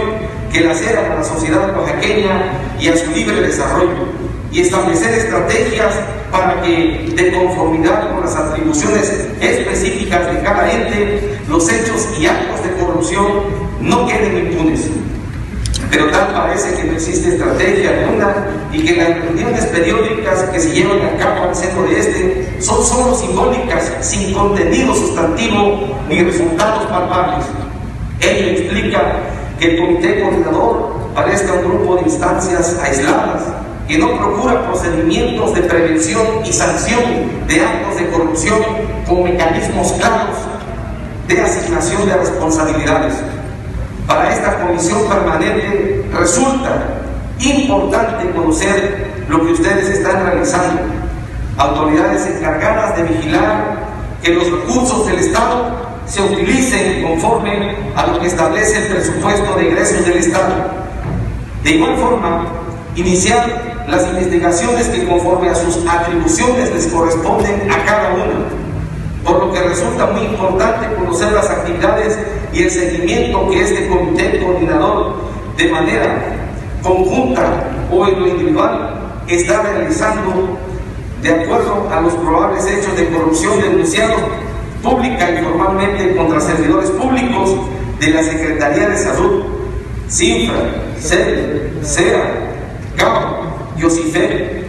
que laceran a la sociedad oaxaqueña y a su libre desarrollo y establecer estrategias para que, de conformidad con las atribuciones específicas de cada ente, los hechos y actos de corrupción no queden impunes. Pero tal parece que no existe estrategia alguna y que las reuniones periódicas que se llevan a cabo al centro de este son solo simbólicas, sin contenido sustantivo ni resultados palpables. Ello explica que el comité coordinador parezca un grupo de instancias aisladas que no procura procedimientos de prevención y sanción de actos de corrupción con mecanismos claros de asignación de responsabilidades. Para esta comisión permanente resulta importante conocer lo que ustedes están realizando. Autoridades encargadas de vigilar que los recursos del Estado se utilicen conforme a lo que establece el presupuesto de ingresos del Estado. De igual forma, iniciar las investigaciones que conforme a sus atribuciones les corresponden a cada uno por lo que resulta muy importante conocer las actividades y el seguimiento que este comité coordinador de manera conjunta o en lo individual está realizando de acuerdo a los probables hechos de corrupción denunciados pública y formalmente contra servidores públicos de la Secretaría de Salud, CINFRA, CEL, CEA, CAO, YOSIFE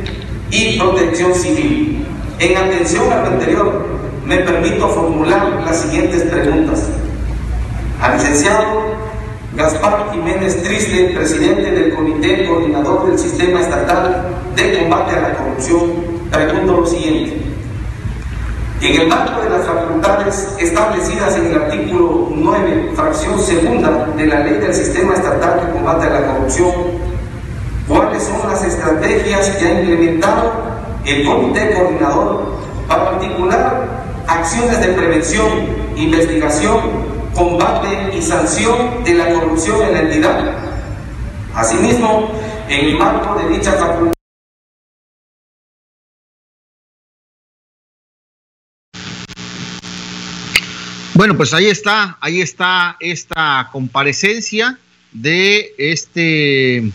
y Protección Civil. En atención a lo anterior, me permito formular las siguientes preguntas. Al licenciado Gaspar Jiménez Triste, presidente del Comité Coordinador del Sistema Estatal de Combate a la Corrupción, pregunto lo siguiente. En el marco de las facultades establecidas en el artículo 9, fracción segunda de la Ley del Sistema Estatal de Combate a la Corrupción, ¿cuáles son las estrategias que ha implementado el Comité Coordinador para articular acciones de prevención, investigación, combate y sanción de la corrupción en la entidad. Asimismo, en el marco de dicha facultad, Bueno, pues ahí está, ahí está esta comparecencia de este,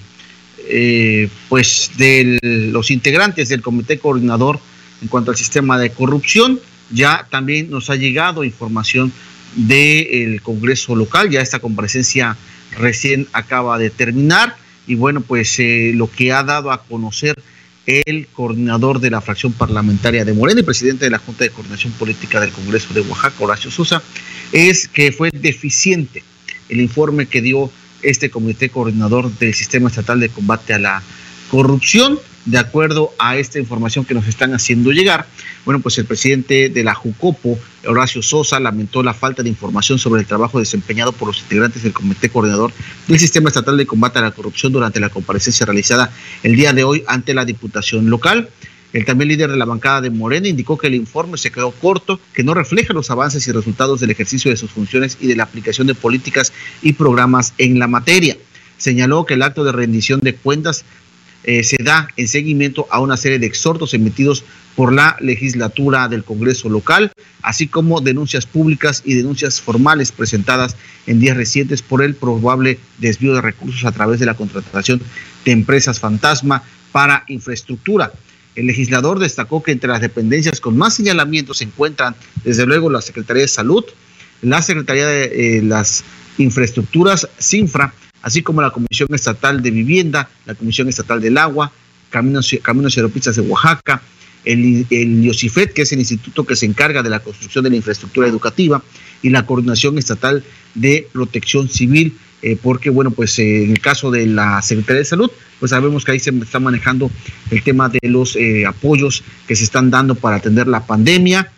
eh, pues de los integrantes del comité coordinador en cuanto al sistema de corrupción. Ya también nos ha llegado información del Congreso local, ya esta comparecencia recién acaba de terminar y bueno, pues eh, lo que ha dado a conocer el coordinador de la fracción parlamentaria de Morena y presidente de la Junta de Coordinación Política del Congreso de Oaxaca, Horacio Sosa, es que fue deficiente el informe que dio este comité coordinador del Sistema Estatal de Combate a la Corrupción de acuerdo a esta información que nos están haciendo llegar, bueno, pues el presidente de la Jucopo, Horacio Sosa, lamentó la falta de información sobre el trabajo desempeñado por los integrantes del Comité Coordinador del Sistema Estatal de Combate a la Corrupción durante la comparecencia realizada el día de hoy ante la Diputación Local. El también líder de la bancada de Morena indicó que el informe se quedó corto, que no refleja los avances y resultados del ejercicio de sus funciones y de la aplicación de políticas y programas en la materia. Señaló que el acto de rendición de cuentas eh, se da en seguimiento a una serie de exhortos emitidos por la legislatura del Congreso local, así como denuncias públicas y denuncias formales presentadas en días recientes por el probable desvío de recursos a través de la contratación de empresas fantasma para infraestructura. El legislador destacó que entre las dependencias con más señalamientos se encuentran, desde luego, la Secretaría de Salud, la Secretaría de eh, las Infraestructuras, CINFRA, así como la Comisión Estatal de Vivienda, la Comisión Estatal del Agua, Caminos, Caminos y Aeropistas de Oaxaca, el, el que es el instituto que se encarga de la construcción de la infraestructura educativa, y la Coordinación Estatal de Protección Civil, eh, porque bueno, pues en el caso de la Secretaría de Salud, pues sabemos que ahí se está manejando el tema de los apoyos que se están dando para atender la pandemia.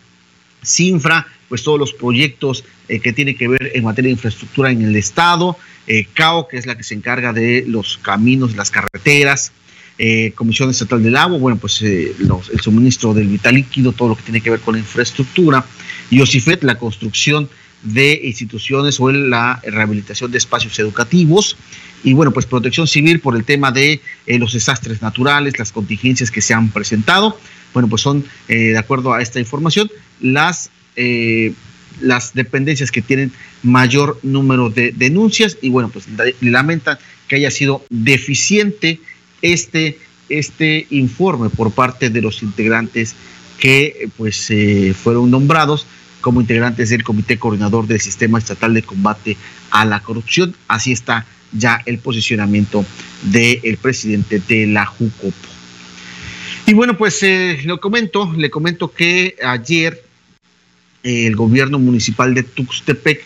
Sinfra, pues todos los proyectos que tienen que ver en materia de infraestructura en el Estado, CAO, que es la que se encarga de los caminos, las carreteras, eh, Comisión Estatal del Agua, bueno, pues eh, el suministro del vital líquido, todo lo que tiene que ver con la infraestructura, y OSIFET, la construcción de instituciones o la rehabilitación de espacios educativos, y bueno, pues protección civil por el tema de eh, los desastres naturales, las contingencias que se han presentado, bueno, pues son, de acuerdo a esta información, las las dependencias que tienen mayor número de denuncias. Y bueno, pues lamentan que haya sido deficiente este, este informe por parte de los integrantes que pues eh, fueron nombrados como integrantes del Comité Coordinador del Sistema Estatal de Combate a la Corrupción. Así está ya el posicionamiento del presidente de la JUCOPO. Y bueno, pues eh, lo comento, le comento que ayer eh, el gobierno municipal de Tuxtepec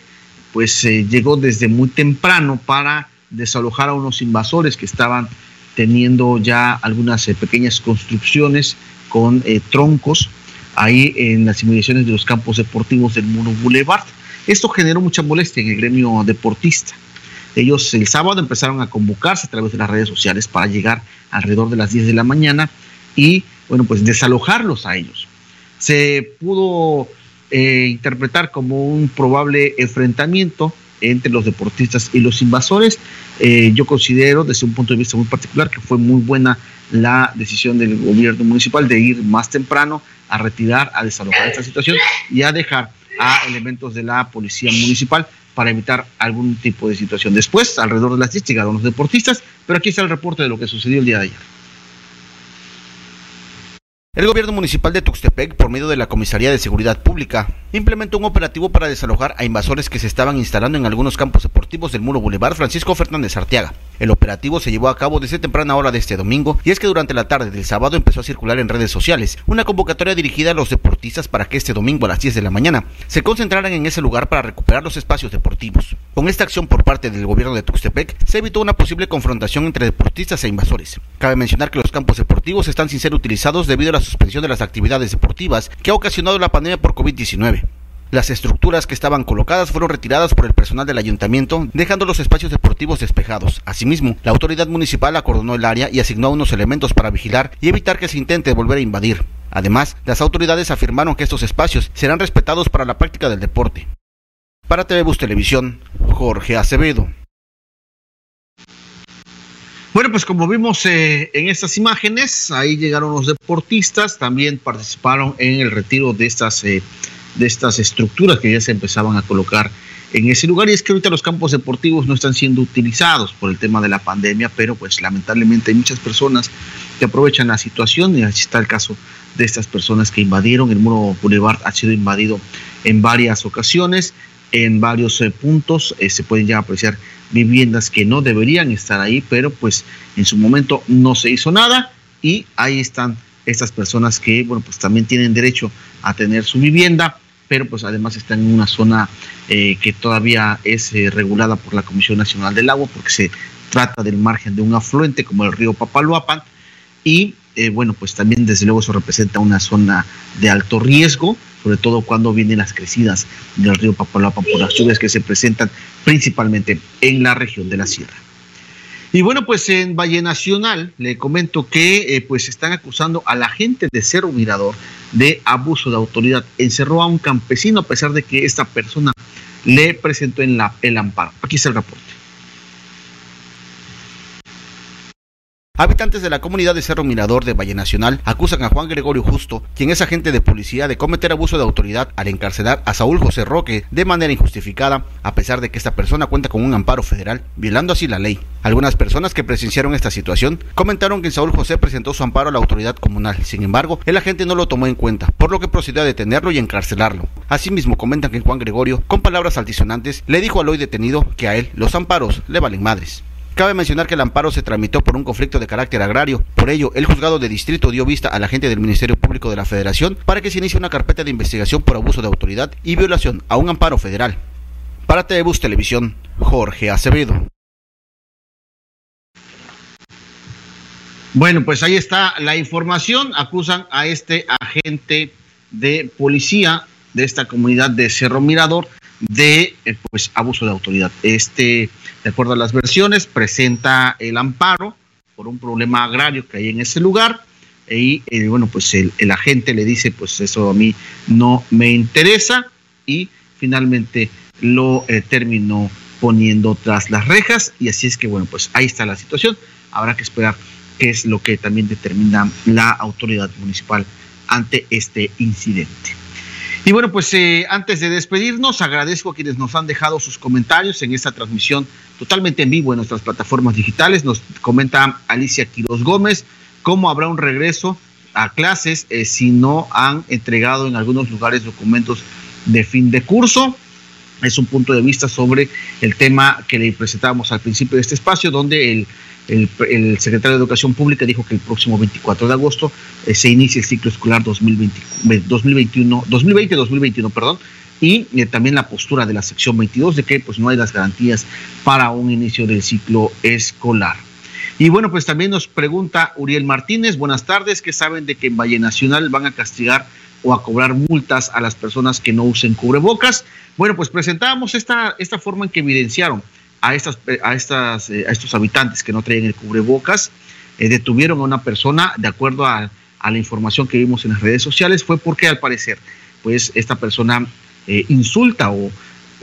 pues llegó desde muy temprano para desalojar a unos invasores que estaban teniendo ya algunas eh, pequeñas construcciones con eh, troncos ahí en las inmediaciones de los campos deportivos del Muro Boulevard. Esto generó mucha molestia en el gremio deportista. Ellos el sábado empezaron a convocarse a través de las redes sociales para llegar alrededor de las 10 de la mañana y, bueno, pues desalojarlos a ellos. Se pudo eh, interpretar como un probable enfrentamiento entre los deportistas y los invasores. Eh, yo considero desde un punto de vista muy particular que fue muy buena la decisión del gobierno municipal de ir más temprano a retirar, a desalojar esta situación y a dejar a elementos de la policía municipal para evitar algún tipo de situación. Después, alrededor de las 10 llegaron los deportistas, pero aquí está el reporte de lo que sucedió el día de ayer. El gobierno municipal de Tuxtepec, por medio de la Comisaría de Seguridad Pública, implementó un operativo para desalojar a invasores que se estaban instalando en algunos campos deportivos del Muro Boulevard Francisco Fernández Arteaga. El operativo se llevó a cabo desde temprana hora de este domingo y es que durante la tarde del sábado empezó a circular en redes sociales una convocatoria dirigida a los deportistas para que este domingo a las 10 de la mañana se concentraran en ese lugar para recuperar los espacios deportivos. Con esta acción por parte del gobierno de Tuxtepec se evitó una posible confrontación entre deportistas e invasores. Cabe mencionar que los campos deportivos están sin ser utilizados debido a la suspensión de las actividades deportivas que ha ocasionado la pandemia por COVID-19. Las estructuras que estaban colocadas fueron retiradas por el personal del ayuntamiento, dejando los espacios deportivos despejados. Asimismo, la autoridad municipal acordonó el área y asignó unos elementos para vigilar y evitar que se intente volver a invadir. Además, las autoridades afirmaron que estos espacios serán respetados para la práctica del deporte. Para TV Televisión, Jorge Acevedo. Bueno, pues como vimos eh, en estas imágenes, ahí llegaron los deportistas, también participaron en el retiro de estas, eh, de estas estructuras que ya se empezaban a colocar en ese lugar. Y es que ahorita los campos deportivos no están siendo utilizados por el tema de la pandemia, pero pues lamentablemente hay muchas personas que aprovechan la situación y así está el caso de estas personas que invadieron. El muro Boulevard ha sido invadido en varias ocasiones, en varios eh, puntos. se pueden ya apreciar viviendas que no deberían estar ahí, pero pues en su momento no se hizo nada y ahí están estas personas que, bueno, pues también tienen derecho a tener su vivienda, pero pues además están en una zona eh, que todavía es eh, regulada por la Comisión Nacional del Agua, porque se trata del margen de un afluente como el río Papaloapan, y eh, bueno, pues también desde luego eso representa una zona de alto riesgo, sobre todo cuando vienen las crecidas del río Papaloapan por las lluvias que se presentan principalmente en la región de la sierra. Y bueno, pues en Valle Nacional le comento que eh, pues están acusando a la gente de Cerro Mirador de abuso de autoridad. Encerró a un campesino a pesar de que esta persona le presentó en la, el amparo. Aquí está el reporte. Habitantes de la comunidad de Cerro Mirador de Valle Nacional acusan a Juan Gregorio Justo, quien es agente de policía, de cometer abuso de autoridad al encarcelar a Saúl José Roque de manera injustificada, a pesar de que esta persona cuenta con un amparo federal, violando así la ley. Algunas personas que presenciaron esta situación comentaron que Saúl José presentó su amparo a la autoridad comunal. Sin embargo, el agente no lo tomó en cuenta, por lo que procedió a detenerlo y encarcelarlo. Asimismo, comentan que Juan Gregorio, con palabras altisonantes, le dijo al hoy detenido que a él los amparos le valen madres. Cabe mencionar que el amparo se tramitó por un conflicto de carácter agrario. Por ello, el juzgado de distrito dio vista al agente del Ministerio Público de la Federación para que se inicie una carpeta de investigación por abuso de autoridad y violación a un amparo federal. Para Telebus Televisión, Jorge Acevedo. Bueno, pues ahí está la información. Acusan a este agente de policía de esta comunidad de Cerro Mirador de eh, pues abuso de autoridad. Este, de acuerdo a las versiones, presenta el amparo por un problema agrario que hay en ese lugar y eh, bueno, pues el, agente le dice, pues eso a mí no me interesa y finalmente lo eh, terminó poniendo tras las rejas y así es que bueno, pues ahí está la situación. Habrá que esperar qué es lo que también determina la autoridad municipal ante este incidente. Y bueno, pues eh, antes de despedirnos, agradezco a quienes nos han dejado sus comentarios en esta transmisión totalmente en vivo en nuestras plataformas digitales. Nos comenta Alicia Quiroz Gómez cómo habrá un regreso a clases eh, si no han entregado en algunos lugares documentos de fin de curso. Es un punto de vista sobre el tema que le presentábamos al principio de este espacio, donde el, secretario de Educación Pública dijo que el próximo 24 de agosto eh, se inicia el ciclo escolar 2021, 2020-2021, perdón, y eh, también la postura de la sección 22 de que pues no hay las garantías para un inicio del ciclo escolar. Y bueno, pues también nos pregunta Uriel Martínez, buenas tardes, ¿qué saben de que en Valle Nacional van a castigar o a cobrar multas a las personas que no usen cubrebocas? Bueno, pues presentábamos esta, esta forma en que evidenciaron a, estas, a, estas, eh, a estos habitantes que no traían el cubrebocas, eh, detuvieron a una persona, de acuerdo a, la información que vimos en las redes sociales, fue porque al parecer, pues esta persona eh, insulta o,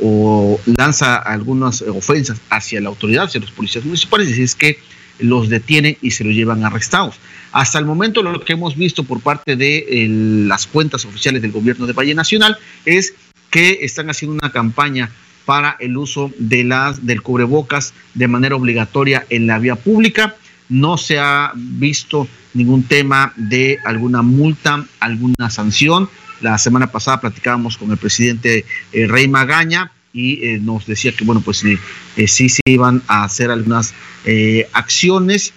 o lanza algunas ofensas hacia la autoridad, hacia los policías municipales, y es que los detienen y se los llevan arrestados. Hasta el momento lo que hemos visto por parte de las cuentas oficiales del gobierno de Valle Nacional es que están haciendo una campaña para el uso de las del cubrebocas de manera obligatoria en la vía pública. No se ha visto ningún tema de alguna multa, alguna sanción. La semana pasada platicábamos con el presidente eh, Rey Magaña y eh, nos decía que, bueno, pues eh, sí se iban a hacer algunas eh, acciones,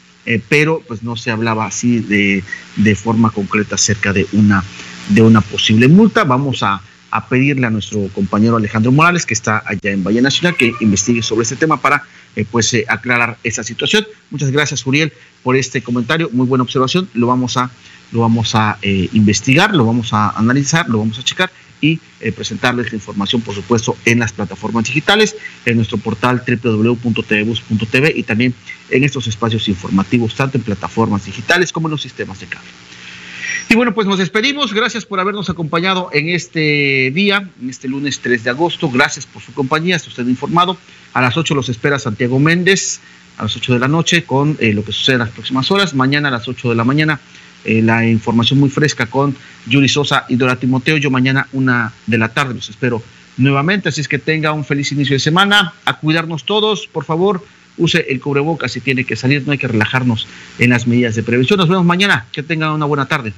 pero pues no se hablaba así de, de, forma concreta acerca de una, de una posible multa. Vamos a, a pedirle a nuestro compañero Alejandro Morales, que está allá en Valle Nacional, que investigue sobre este tema para pues aclarar esa situación. Muchas gracias, Uriel, por este comentario. Muy buena observación. Lo vamos a, lo vamos a investigar, lo vamos a analizar, lo vamos a checar y eh, presentarles la información, por supuesto, en las plataformas digitales, en nuestro portal www.tvbus.tv y también en estos espacios informativos, tanto en plataformas digitales como en los sistemas de cable. Y bueno, pues nos despedimos. Gracias por habernos acompañado en este día, en este lunes 3 de agosto. Gracias por su compañía. Está usted informado. A las 8 los espera Santiago Méndez, a las 8 de la noche, con eh, lo que sucede en las próximas horas. Mañana a las 8 de la mañana eh, la información muy fresca con Yuri Sosa y Dora Timoteo. Yo mañana una de la tarde los espero nuevamente, así es que tenga un feliz inicio de semana, a cuidarnos todos, por favor, use el cubrebocas si tiene que salir, no hay que relajarnos en las medidas de prevención. Nos vemos mañana, que tenga una buena tarde.